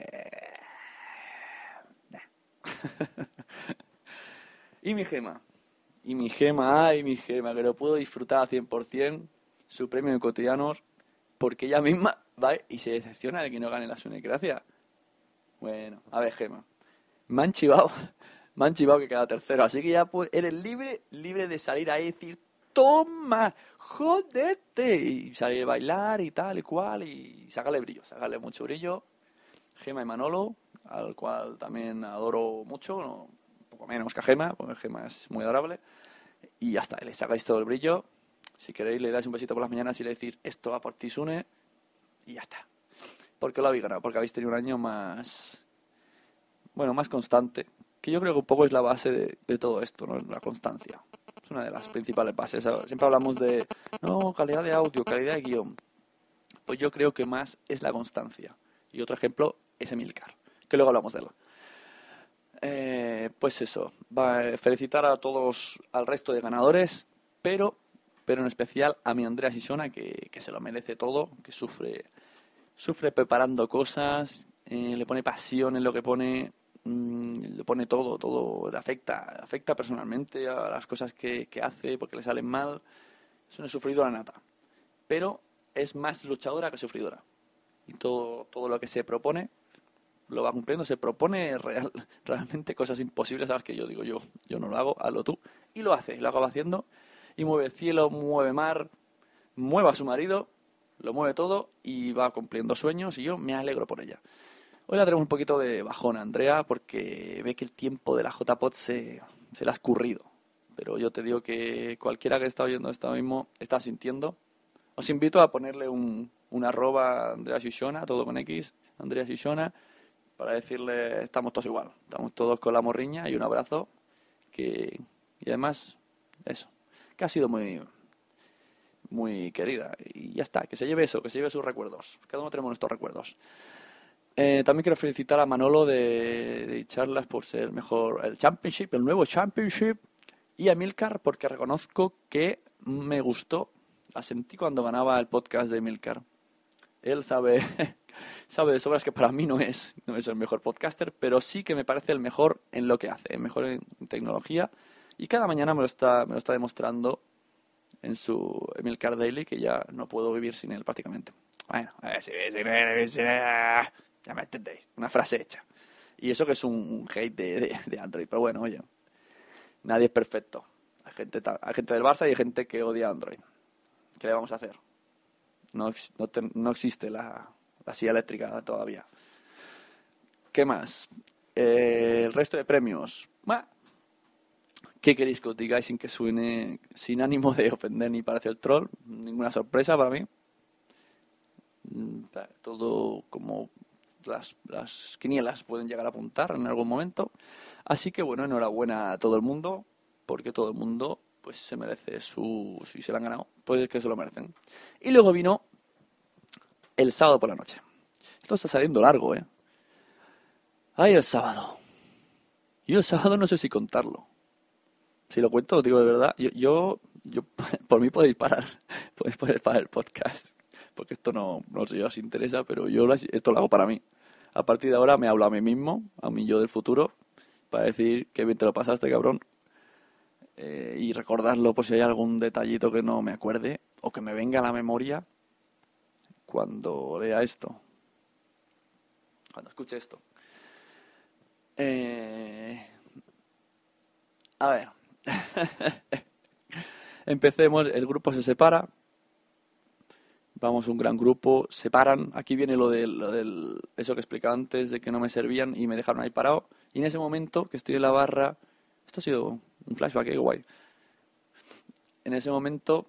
Y mi gema, y mi gema, ay, mi gema, que lo puedo disfrutar al 100%, su premio de cotidianos, porque ella misma va y se decepciona de que no gane la Sunecracia. Bueno, a ver, Gema. Me han chivado, me han chivado que queda tercero, así que ya pues, eres libre, libre de salir ahí y decir, toma, jodete, y salir a bailar y tal y cual, y sacarle brillo, sacarle mucho brillo. Gema y Manolo, al cual también adoro mucho, un poco menos que a Gema, porque Gema es muy adorable, y ya está, le sacáis todo el brillo, si queréis, le dais un besito por las mañanas y le decís, esto va por ti, Sune, y ya está. ¿Por qué lo habéis ganado? Porque habéis tenido un año más, bueno, más constante, que yo creo que un poco es la base de, de todo esto, ¿no? La constancia. Es una de las principales bases. Siempre hablamos de, no, calidad de audio, calidad de guion. Pues yo creo que más es la constancia. Y otro ejemplo es Emilcar, que luego hablamos de él. Eh, pues eso, va, felicitar a todos, al resto de ganadores, pero pero en especial a mi Andrea Sisona, que, que se lo merece todo, que sufre, sufre preparando cosas, eh, le pone pasión en lo que pone, mmm, le pone todo, todo, le afecta, afecta personalmente a las cosas que, que hace porque le salen mal. Es una sufridora nata, pero es más luchadora que sufridora. Y todo, todo lo que se propone lo va cumpliendo, se propone real, realmente cosas imposibles a las que yo digo yo, yo no lo hago, hazlo tú, y lo hace, lo acaba haciendo y mueve cielo, mueve mar, mueve a su marido, lo mueve todo y va cumpliendo sueños y yo me alegro por ella. Hoy la tenemos un poquito de bajón Andrea porque ve que el tiempo de la JPOT se, se le ha escurrido. Pero yo te digo que cualquiera que está oyendo esto mismo está sintiendo. Os invito a ponerle un, un arroba Andrea Shishona, todo con X, Andrea Shishona, para decirle estamos todos igual, estamos todos con la morriña y un abrazo que y además eso que ha sido muy muy querida y ya está, que se lleve eso, que se lleve sus recuerdos. Cada uno tenemos nuestros recuerdos. Eh, también quiero felicitar a Manolo de, de charlas por ser el mejor, el Championship, el nuevo Championship Y a Milcar porque reconozco que me gustó, la sentí cuando ganaba el podcast de Milcar. Él sabe, sabe de sobras que para mí no es, no es el mejor podcaster, pero sí que me parece el mejor en lo que hace, el mejor en tecnología. Y cada mañana me lo está, me lo está demostrando en su Emilcar Daily, que ya no puedo vivir sin él prácticamente. Bueno, ya me entendéis, una frase hecha. Y eso que es un hate de, de, Android, pero bueno, oye, nadie es perfecto. Hay gente, hay gente del Barça y hay gente que odia Android. ¿Qué le vamos a hacer? No, no, no existe la, la, silla eléctrica todavía. ¿Qué más? Eh, el resto de premios. ¿Qué queréis que os digáis sin que suene, sin ánimo de ofender ni parecer troll? Ninguna sorpresa para mí. Mm, todo como las, las quinielas pueden llegar a apuntar en algún momento. Así que bueno, enhorabuena a todo el mundo, porque todo el mundo pues se merece su... si se lo han ganado, pues es que se lo merecen. Y luego vino el sábado por la noche. Esto está saliendo largo, ¿eh? Ay, el sábado. Y el sábado no sé si contarlo. Si lo cuento, digo de verdad. Yo, yo, yo por mí podéis parar, podéis parar el podcast, porque esto no, no sé si os interesa, pero yo esto lo hago para mí. A partir de ahora me hablo a mí mismo, a mí yo del futuro, para decir que bien te lo pasaste, cabrón. Eh, y recordarlo por si hay algún detallito que no me acuerde o que me venga a la memoria cuando lea esto, cuando escuche esto. Eh, a ver, Empecemos, el grupo se separa. Vamos, un gran grupo, separan. Aquí viene lo del, lo del, eso que explicaba antes, de que no me servían y me dejaron ahí parado. Y en ese momento que estoy en la barra, esto ha sido un flashback, qué guay. En ese momento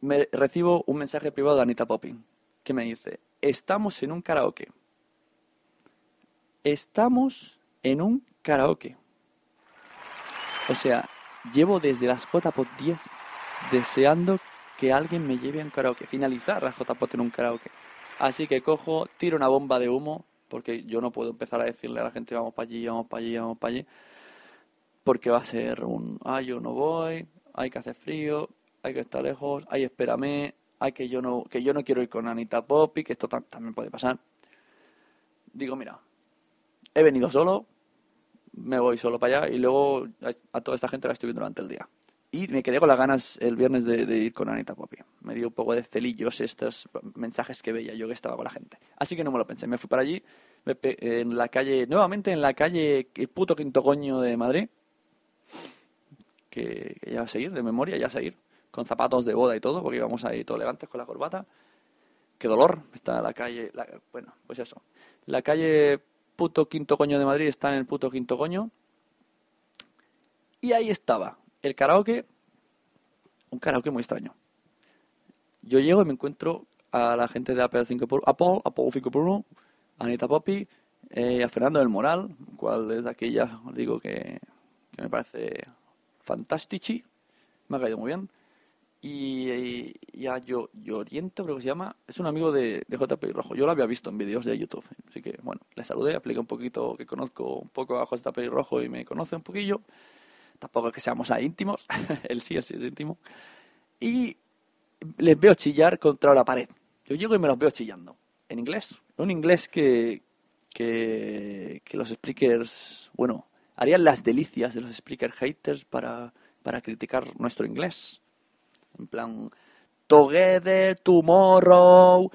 me recibo un mensaje privado de Anita Popping que me dice, estamos en un karaoke. Estamos en un karaoke. O sea, Llevo desde las JPOT 10 deseando que alguien me lleve a un karaoke, finalizar la JPOT en un karaoke. Así que cojo, tiro una bomba de humo, porque yo no puedo empezar a decirle a la gente vamos para allí, vamos para allí, vamos para allí, porque va a ser un, ah, yo no voy, hay que hacer frío, hay que estar lejos, ay, espérame, hay que yo no, que yo no quiero ir con Anita Poppy, que esto también puede pasar. Digo, mira, he venido solo, me voy solo para allá y luego a, toda esta gente la estoy viendo durante el día. Y me quedé con las ganas el viernes de, ir con Anita Poppy. Me dio un poco de celillos estos mensajes que veía yo que estaba con la gente. Así que no me lo pensé. Me fui para allí, en la calle, nuevamente en la calle, el puto quinto coño de Madrid. Que, ya va a seguir, de memoria, ya a seguir. Con zapatos de boda y todo, porque íbamos ahí todo elegantes con la corbata. Qué dolor, está la calle, bueno, pues eso. La calle puto quinto coño de Madrid está en el puto quinto coño. Y ahí estaba, el karaoke, un karaoke muy extraño. Yo llego y me encuentro a la gente de Apple 5 por Apple, Apple 5 por 1, Anita Poppy, eh, a Fernando del Moral, cual desde aquí ya os digo que, que me parece fantástico, me ha caído muy bien y, ya yo, yo Oriento, creo que se llama, es un amigo de, de JP Rojo. Yo lo había visto en vídeos de YouTube, así que bueno, le saludé, apliqué un poquito que conozco un poco a JP Rojo y me conoce un poquillo. Tampoco es que seamos ahí íntimos, él sí, él sí es íntimo. Y les veo chillar contra la pared. Yo llego y me los veo chillando, en inglés. Un inglés que, que, que los speakers, bueno, harían las delicias de los speaker haters para, para criticar nuestro inglés en plan, together, tomorrow.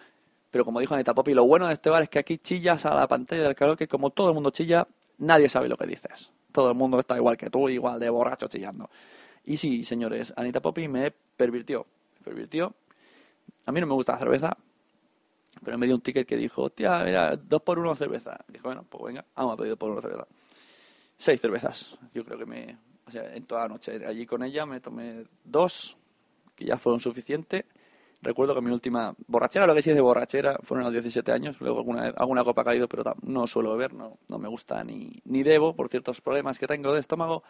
Pero como dijo Anita Poppy, lo bueno de este bar es que aquí chillas a la pantalla del karaoke, como todo el mundo chilla, nadie sabe lo que dices. Todo el mundo está igual que tú, igual de borracho chillando. Y sí, señores, Anita Poppy me pervirtió. Me pervirtió. A mí no me gusta la cerveza, pero me dio un ticket que dijo, hostia, mira, dos por uno cerveza. Dijo, bueno, pues venga, vamos a pedir dos por uno cerveza. Seis cervezas. Yo creo que me... O sea, en toda la noche allí con ella me tomé dos que ya fueron suficientes. Recuerdo que mi última borrachera, lo que sí es de borrachera, fueron a los 17 años. Luego alguna, alguna copa ha caído, pero no suelo beber, no, no me gusta ni, ni debo por ciertos problemas que tengo de estómago.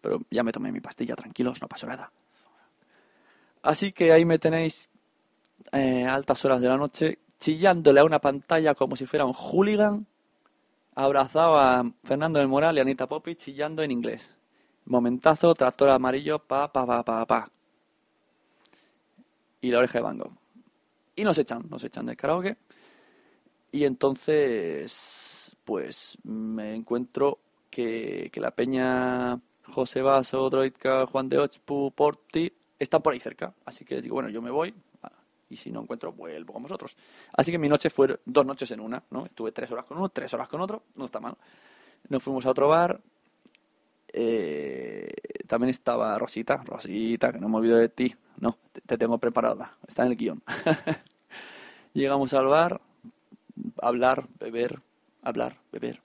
Pero ya me tomé mi pastilla, tranquilos, no pasó nada. Así que ahí me tenéis eh, altas horas de la noche chillándole a una pantalla como si fuera un hooligan, abrazado a Fernando del Moral y Anita Poppy chillando en inglés. Momentazo, tractor amarillo, pa, pa, pa, pa, pa. Y la oreja de Van Gogh. Y nos echan, nos echan del karaoke. Y entonces, pues me encuentro que, que la peña José Vaso, Droidka, Juan de Ochpu, Porti, están por ahí cerca. Así que digo, bueno, yo me voy. Y si no encuentro, vuelvo con vosotros. Así que mi noche fue dos noches en una, ¿no? Estuve tres horas con uno, tres horas con otro, no está mal. Nos fuimos a otro bar. eh, también estaba Rosita, Rosita, que no me olvido de ti. No, te, te tengo preparada, está en el guion. Llegamos al bar, hablar, beber, hablar, beber.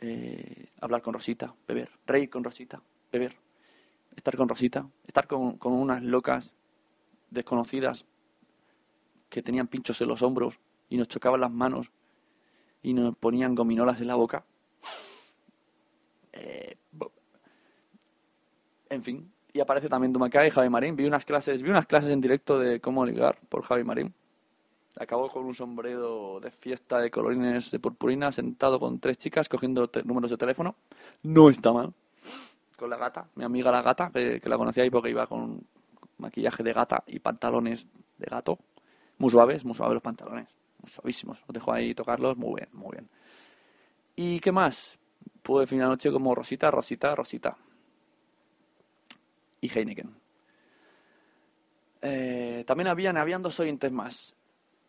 eh, hablar con Rosita, beber. Reír con Rosita, beber. Estar con Rosita, estar con, con unas locas desconocidas que tenían pinchos en los hombros y nos chocaban las manos y nos ponían gominolas en la boca. Eh, en fin, y aparece también Dumacay y Javi Marín. Vi unas clases, vi unas clases en directo de cómo ligar por Javi Marín. Acabó con un sombrero de fiesta de colorines de purpurina, sentado con tres chicas cogiendo números de teléfono. No está mal. Con la gata, mi amiga la gata, que, que la conocía ahí porque iba con maquillaje de gata y pantalones de gato. Muy suaves, muy suaves los pantalones. Muy suavísimos. Os dejo ahí tocarlos. Muy bien, muy bien. ¿Y qué más? Pude definir la noche como Rosita, Rosita, Rosita. Y Heineken. Eh, también habían, habían dos oyentes más.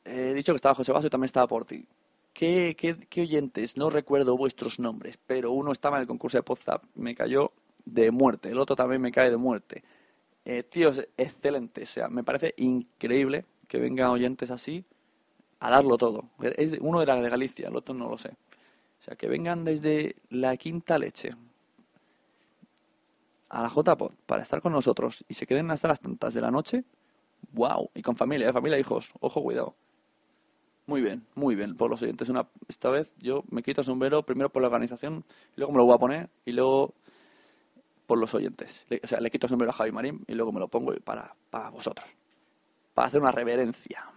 Eh, he dicho que estaba José Vaso y también estaba Porti. ¿Qué, qué, qué oyentes? No recuerdo vuestros nombres, pero uno estaba en el concurso de Podzap, me cayó de muerte. El otro también me cae de muerte. Eh, tíos, excelentes. O sea, me parece increíble que vengan oyentes así a darlo todo. Es, uno era de Galicia, el otro no lo sé. O sea, que vengan desde la quinta leche a la JPod para estar con nosotros y se queden hasta las tantas de la noche. ¡Wow! Y con familia, ¿eh? familia, hijos. Ojo, cuidado. Muy bien, muy bien por los oyentes. Una, esta vez yo me quito el sombrero primero por la organización, y luego me lo voy a poner y luego por los oyentes. Le- o sea, le quito el sombrero a Javi Marín y luego me lo pongo para, para vosotros. Para hacer una reverencia.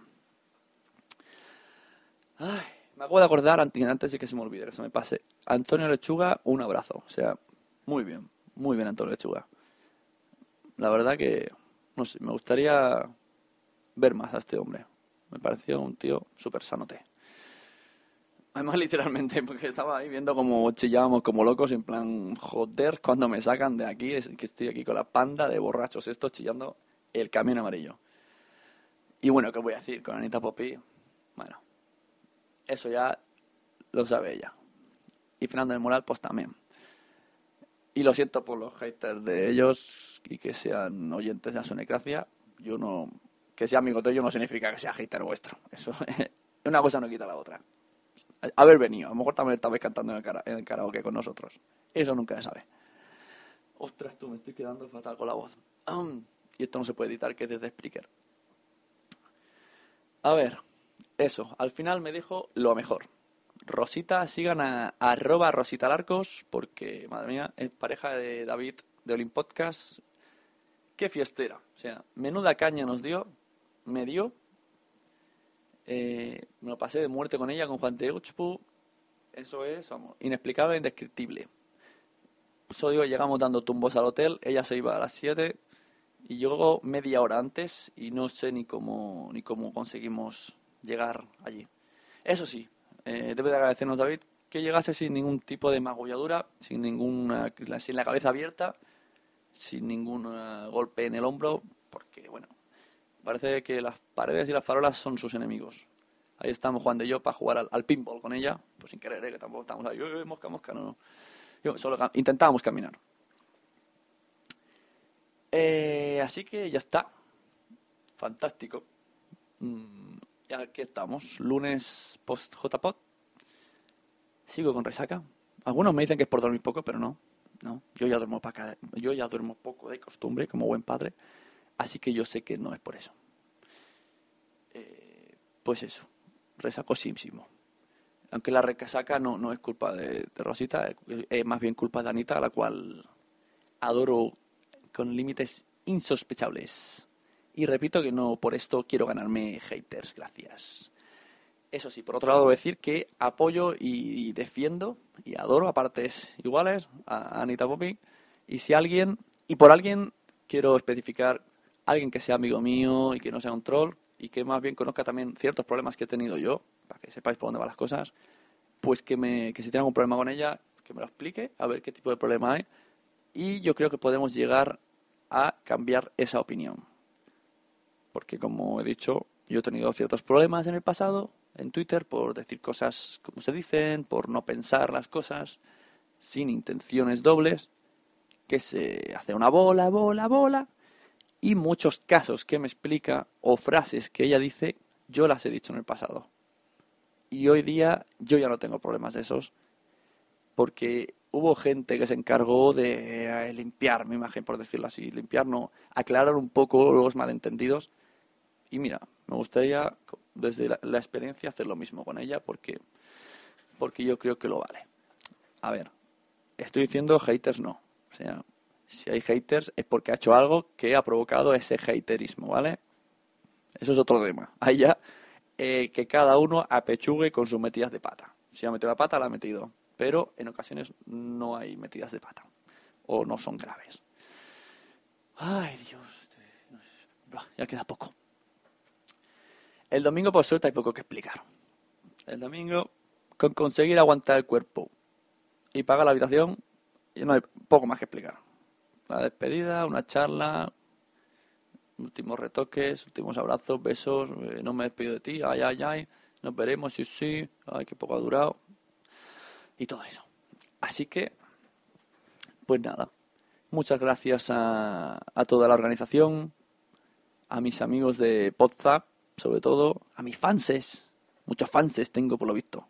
Ay, me acabo de acordar, ant- antes de que se me olvide, que se me pase. Antonio Lechuga, un abrazo. O sea, muy bien, muy bien Antonio Lechuga. La verdad que, no sé, me gustaría ver más a este hombre. Me pareció un tío súper sanote. Además, literalmente, porque estaba ahí viendo como chillábamos como locos, en plan, joder, cuando me sacan de aquí, es que estoy aquí con la panda de borrachos estos chillando el camión amarillo. Y bueno, ¿qué voy a decir con Anita Popi? Bueno, eso ya lo sabe ella. Y Fernando del Moral, pues también. Y lo siento por los haters de ellos y que sean oyentes de Sonecracia. Yo no. Que sea amigo tuyo no significa que sea hater vuestro. Eso. una cosa no quita la otra. Haber venido. A lo mejor también estabais cantando en el, cara- en el karaoke con nosotros. Eso nunca se sabe. Ostras, tú, me estoy quedando fatal con la voz. Y esto no se puede editar, que es desde Spreaker. A ver, eso. Al final me dijo lo mejor. Rosita, sigan a arroba Rosita Larcos, porque, madre mía, es pareja de David de Olim Podcast. Qué fiestera. O sea, menuda caña nos dio, me dio. Eh, me lo pasé de muerte con ella, con Juan de Uchpu. Eso es, vamos, inexplicable e indescriptible. Solo digo, llegamos dando tumbos al hotel, ella se iba a las 7 y llegó media hora antes y no sé ni cómo, ni cómo conseguimos llegar allí. Eso sí, eh, debe de agradecernos David que llegase sin ningún tipo de magulladura, sin ninguna, sin la cabeza abierta, sin ningún eh, golpe en el hombro, porque bueno, parece que las paredes y las farolas son sus enemigos. Ahí estamos Juan de yo para jugar al, al pinball con ella, pues sin querer, eh, que tampoco estamos ahí, "Eh, mosca, mosca, no, no. Yo, solo intentábamos caminar. Eh, así que ya está. Fantástico. Mm, y aquí estamos, lunes post JPod. Sigo con resaca. Algunos me dicen que es por dormir poco, pero no. No, yo ya duermo paca- yo ya duermo poco de costumbre, como buen padre. Así que yo sé que no es por eso. Eh, pues eso, resacosísimo. Aunque la recasaca no, no es culpa de, de Rosita, es, es más bien culpa de Anita, a la cual adoro con límites insospechables. Y repito que no por esto quiero ganarme haters, gracias. Eso sí, por otro lado, decir que apoyo y, defiendo y adoro a partes iguales a Anita Poppy Y si alguien, y por alguien quiero especificar alguien que sea amigo mío y que no sea un troll y que más bien conozca también ciertos problemas que he tenido yo, para que sepáis por dónde van las cosas, pues que, me, que si tiene algún problema con ella, que me lo explique, a ver qué tipo de problema hay. Y yo creo que podemos llegar a cambiar esa opinión. Porque como he dicho, yo he tenido ciertos problemas en el pasado, en Twitter, por decir cosas como se dicen, por no pensar las cosas, sin intenciones dobles, que se hace una bola, bola, bola, y muchos casos que me explica o frases que ella dice, yo las he dicho en el pasado. Y hoy día yo ya no tengo problemas de esos, porque hubo gente que se encargó de eh, limpiar mi imagen, por decirlo así, limpiar, no, aclarar un poco los malentendidos. Y mira, me gustaría desde la, la experiencia hacer lo mismo con ella, porque, porque yo creo que lo vale. A ver, estoy diciendo haters no. O sea, si hay haters es porque ha hecho algo que ha provocado ese haterismo, ¿vale? Eso es otro tema. Ya eh, que cada uno apechugue con sus metidas de pata. Si ha metido la pata, la ha metido. Pero en ocasiones no hay metidas de pata. O no son graves. Ay, Dios. Ya queda poco. El domingo, por suerte, hay poco que explicar. El domingo, con conseguir aguantar el cuerpo y pagar la habitación, no hay poco más que explicar. La despedida, una charla, últimos retoques, últimos abrazos, besos, eh, no me despido de ti, ay, ay, ay, nos veremos, sí, sí, ay, qué poco ha durado, y todo eso. Así que, pues nada, muchas gracias a, a toda la organización, a mis amigos de WhatsApp, sobre todo, a mis fanses, muchos fanses tengo por lo visto,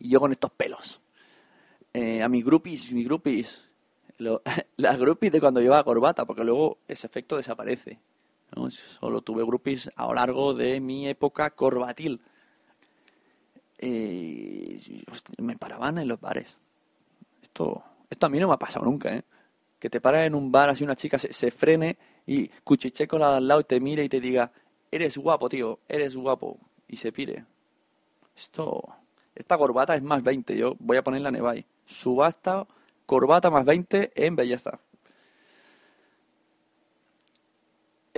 y yo con estos pelos, eh, a mis groupies, mis groupies, lo, las groupies de cuando llevaba corbata, porque luego ese efecto desaparece. Solo tuve groupies a lo largo de mi época corbatil. Eh, me paraban en los bares. Esto, esto a mí no me ha pasado nunca, ¿eh? Que te paras en un bar, así una chica se, se frene y cuchiche con la de al lado y te mire y te diga, eres guapo, tío, eres guapo. Y se pire. Esto, esta corbata es más 20, yo voy a ponerla en Ebay. Subasta, corbata más 20 en belleza.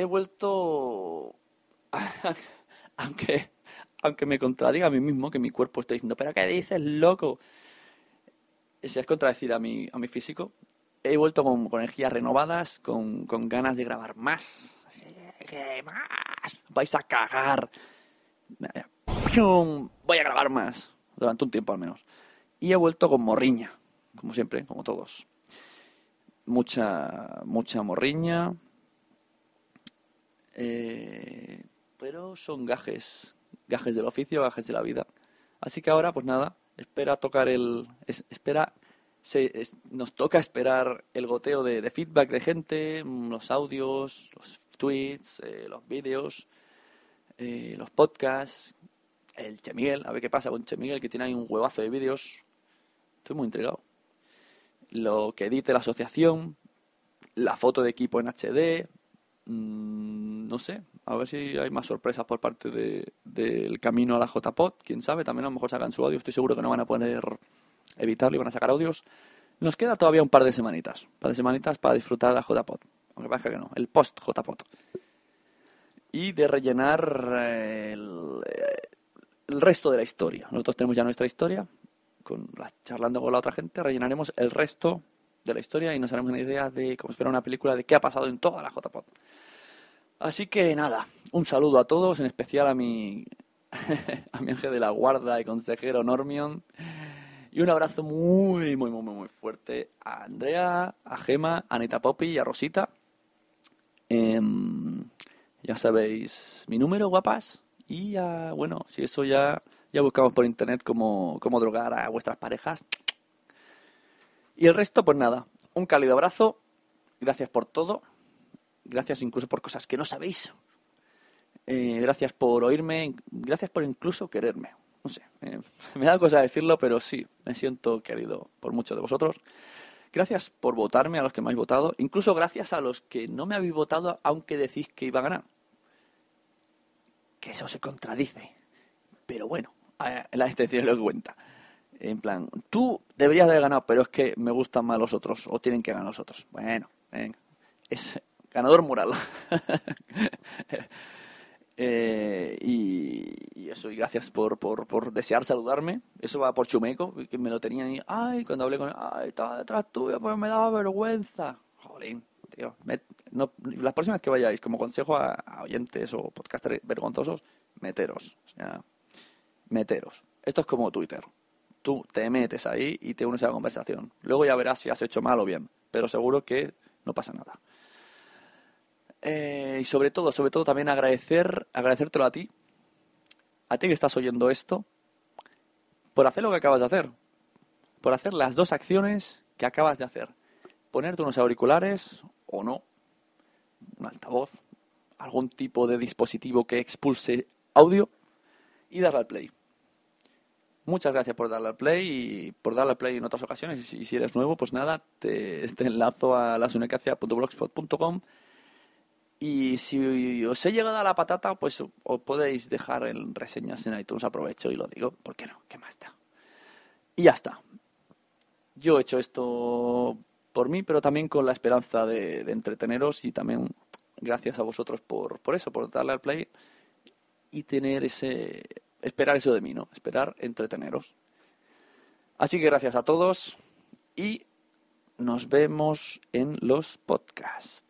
he vuelto, aunque, aunque me contradiga a mí mismo, que mi cuerpo está diciendo, pero ¿qué dices, loco? Si es contradecir a mi, a mi físico, he vuelto con, energías renovadas, con, con, ganas de grabar más. ¿Qué más? Vais a cagar. Voy a grabar más, durante un tiempo al menos. Y he vuelto con morriña, como siempre, como todos. Mucha, mucha morriña, eh, pero son gajes, gajes del oficio, gajes de la vida. Así que ahora, pues nada, espera tocar el, espera, nos toca esperar el goteo de, feedback de gente, mm, los audios, los tweets, eh, los vídeos, eh, los podcasts, el Che Miguel, a ver qué pasa con Che Miguel, que tiene ahí un huevazo de vídeos. Estoy muy intrigado. Lo que edite la asociación, la foto de equipo en HD, Mm, no sé, a ver si hay más sorpresas por parte del de, camino a la JPod. Quién sabe, también a lo mejor sacan su audio. Estoy seguro que no van a poder evitarlo y van a sacar audios. Nos queda todavía un par de semanitas, un par de semanitas para disfrutar la JPod. Aunque parezca que no, el post JPod. Y de rellenar eh, el, eh, el, resto de la historia. Nosotros tenemos ya nuestra historia, con charlando con la otra gente, rellenaremos el resto de la historia y nos haremos una idea de, como si fuera una película, de qué ha pasado en toda la JPod. Así que nada, un saludo a todos, en especial a mi, a mi ángel de la guarda y consejero Normion. Y un abrazo muy, muy, muy, muy fuerte a Andrea, a Gema, a Anita Poppy y a Rosita. Eh, ya sabéis mi número, guapas. Y bueno, si eso ya, ya buscamos por internet cómo, cómo drogar a vuestras parejas. Y el resto, pues nada, un cálido abrazo. Gracias por todo. Gracias incluso por cosas que no sabéis. Eh, gracias por oírme. Gracias por incluso quererme. No sé, me da cosa decirlo, pero sí, me siento querido por muchos de vosotros. Gracias por votarme a los que me habéis votado. Incluso gracias a los que no me habéis votado, aunque decís que iba a ganar. Que eso se contradice. Pero bueno, la extensión lo cuenta. En plan, tú deberías de haber ganado, pero es que me gustan más los otros, o tienen que ganar los otros. Bueno, venga. Es ganador moral. Eh, y, eso, y gracias por, por, por, desear saludarme. Eso va por Chumeco, que me lo tenía ahí. Ay, cuando hablé con él, ay, estaba detrás tuyo, pues me daba vergüenza. Jolín, tío. las próximas que vayáis, como consejo a, oyentes o podcasters vergonzosos, meteros. O sea, meteros. Esto es como Twitter. Tú te metes ahí y te unes a la conversación. Luego ya verás si has hecho mal o bien. Pero seguro que no pasa nada. Eh, y sobre todo, sobre todo también agradecer, agradecértelo a ti, a ti que estás oyendo esto, por hacer lo que acabas de hacer, por hacer las dos acciones que acabas de hacer. Ponerte unos auriculares o no, un altavoz, algún tipo de dispositivo que expulse audio y darle al play. Muchas gracias por darle al play y por darle al play en otras ocasiones. Y si eres nuevo, pues nada, te, te enlazo a lasunecacia.blogspot.com y si os he llegado a la patata, pues os podéis dejar en reseñas en iTunes. Aprovecho y lo digo, ¿por qué no? ¿Qué más está? Y ya está. Yo he hecho esto por mí, pero también con la esperanza de, entreteneros y también gracias a vosotros por, por eso, por darle al play y tener ese. Esperar eso de mí, ¿no? Esperar entreteneros. Así que gracias a todos y nos vemos en los podcasts.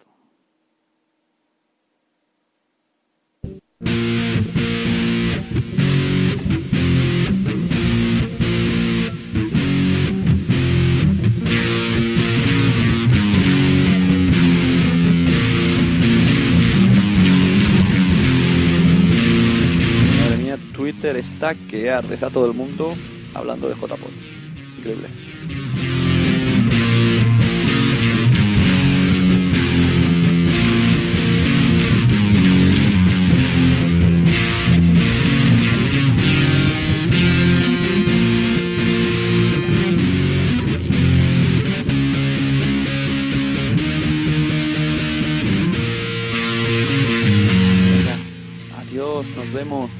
Twitter está que arde, está todo el mundo hablando de JPod. Increíble. Nos vemos.